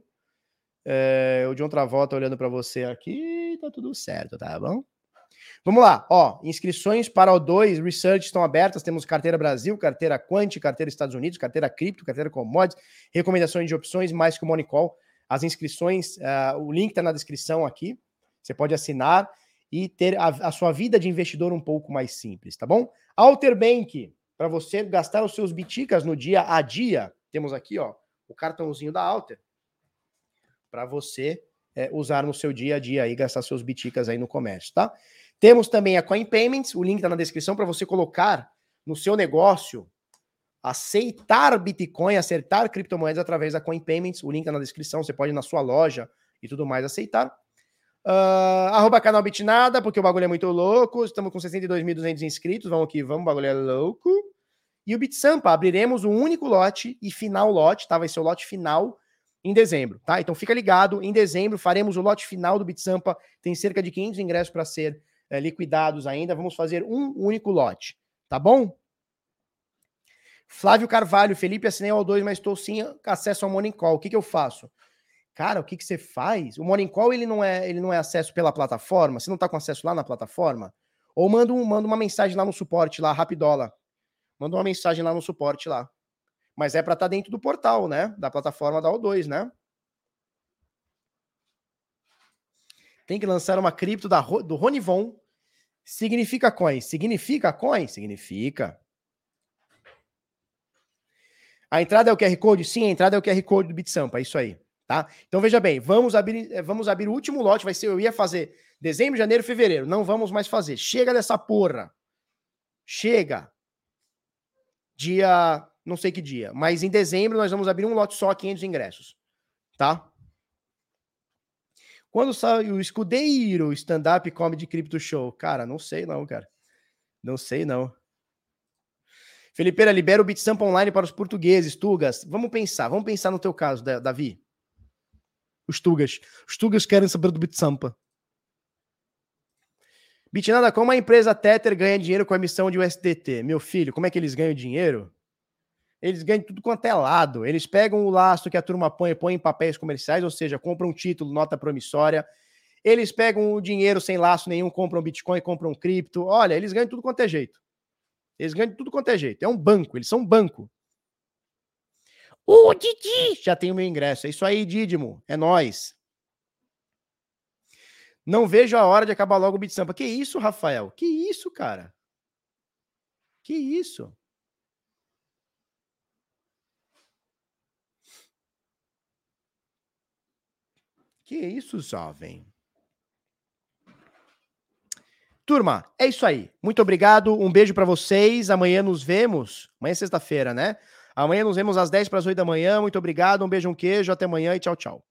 É, o John Travolta olhando para você aqui, tá tudo certo, tá bom? Vamos lá, ó, inscrições para o 2 Research estão abertas, temos carteira Brasil, carteira Quant, carteira Estados Unidos, carteira Cripto, carteira Commodities, recomendações de opções, mais que o Call. As inscrições, uh, o link está na descrição aqui, você pode assinar e ter a, a, sua vida de investidor um pouco mais simples, tá bom? Alter Bank, para você gastar os seus biticas no dia a dia, temos aqui, ó, o cartãozinho da Alter, para você é, usar no seu dia a dia e gastar seus biticas aí no comércio, tá? Temos também a Coin Payments, o link está na descrição para você colocar no seu negócio, aceitar Bitcoin, acertar criptomoedas através da Coin Payments. O link está na descrição, você pode ir na sua loja e tudo mais aceitar. Uh, arroba canal Bitnada, porque o bagulho é muito louco. Estamos com 62.200 inscritos. Vamos aqui, vamos, o bagulho é louco. E o Bitsampa, abriremos um único lote e final lote, tá? Vai ser o lote final em dezembro, tá? Então fica ligado, em dezembro faremos o lote final do Bitsampa. Tem cerca de 500 ingressos para ser é, liquidados ainda. Vamos fazer um único lote, tá bom? Flávio Carvalho, Felipe, assinei o 2, mas estou sem acesso ao Morning Call. O que, que eu faço? Cara, o que, que você faz? O Morning Call ele não é, ele não é acesso pela plataforma. Você não está com acesso lá na plataforma? Ou manda, um, manda uma mensagem lá no suporte, lá, Rapidola. Manda uma mensagem lá no suporte lá. Mas é para estar tá dentro do portal, né? Da plataforma da O2, né? Tem que lançar uma cripto da, do Ronivon Significa coin? Significa coin? Significa. A entrada é o QR Code? Sim, a entrada é o QR Code do BitSampa, é isso aí, tá? Então veja bem, vamos abrir, eh, vamos abrir o último lote, vai ser, eu ia fazer dezembro, janeiro, fevereiro, não vamos mais fazer. Chega dessa porra. Chega. Dia, não sei que dia, mas em dezembro nós vamos abrir um lote só, 500 ingressos, tá? Quando sai o Escudeiro Stand-Up Comedy Crypto Show? Cara, não sei não, cara. Não sei não. Felipeira, libera o BitSampa online para os portugueses, Tugas. Vamos pensar, vamos pensar no teu caso, Davi. Os Tugas. Os Tugas querem saber do BitSampa. Bitnada, como a empresa Tether ganha dinheiro com a emissão de USDT? Meu filho, como é que eles ganham dinheiro? Eles ganham tudo quanto é lado. Eles pegam o laço que a turma põe e põe em papéis comerciais, ou seja, compram um título, nota promissória. Eles pegam o dinheiro sem laço nenhum, compram Bitcoin, compram cripto. Olha, eles ganham tudo quanto é jeito. Eles ganham tudo quanto é jeito. É um banco, eles são um banco. Ô, Didi! Já tem o meu ingresso. É isso aí, Didimo. É nós. Não vejo a hora de acabar logo o Bitsampa. Que isso, Rafael? Que isso, cara? Que isso? Que isso, jovem? Turma, é isso aí. Muito obrigado. Um beijo para vocês. Amanhã nos vemos. Amanhã é sexta-feira, né? Amanhã nos vemos às 10 para as 8 da manhã. Muito obrigado. Um beijo, um queijo. Até amanhã e tchau, tchau.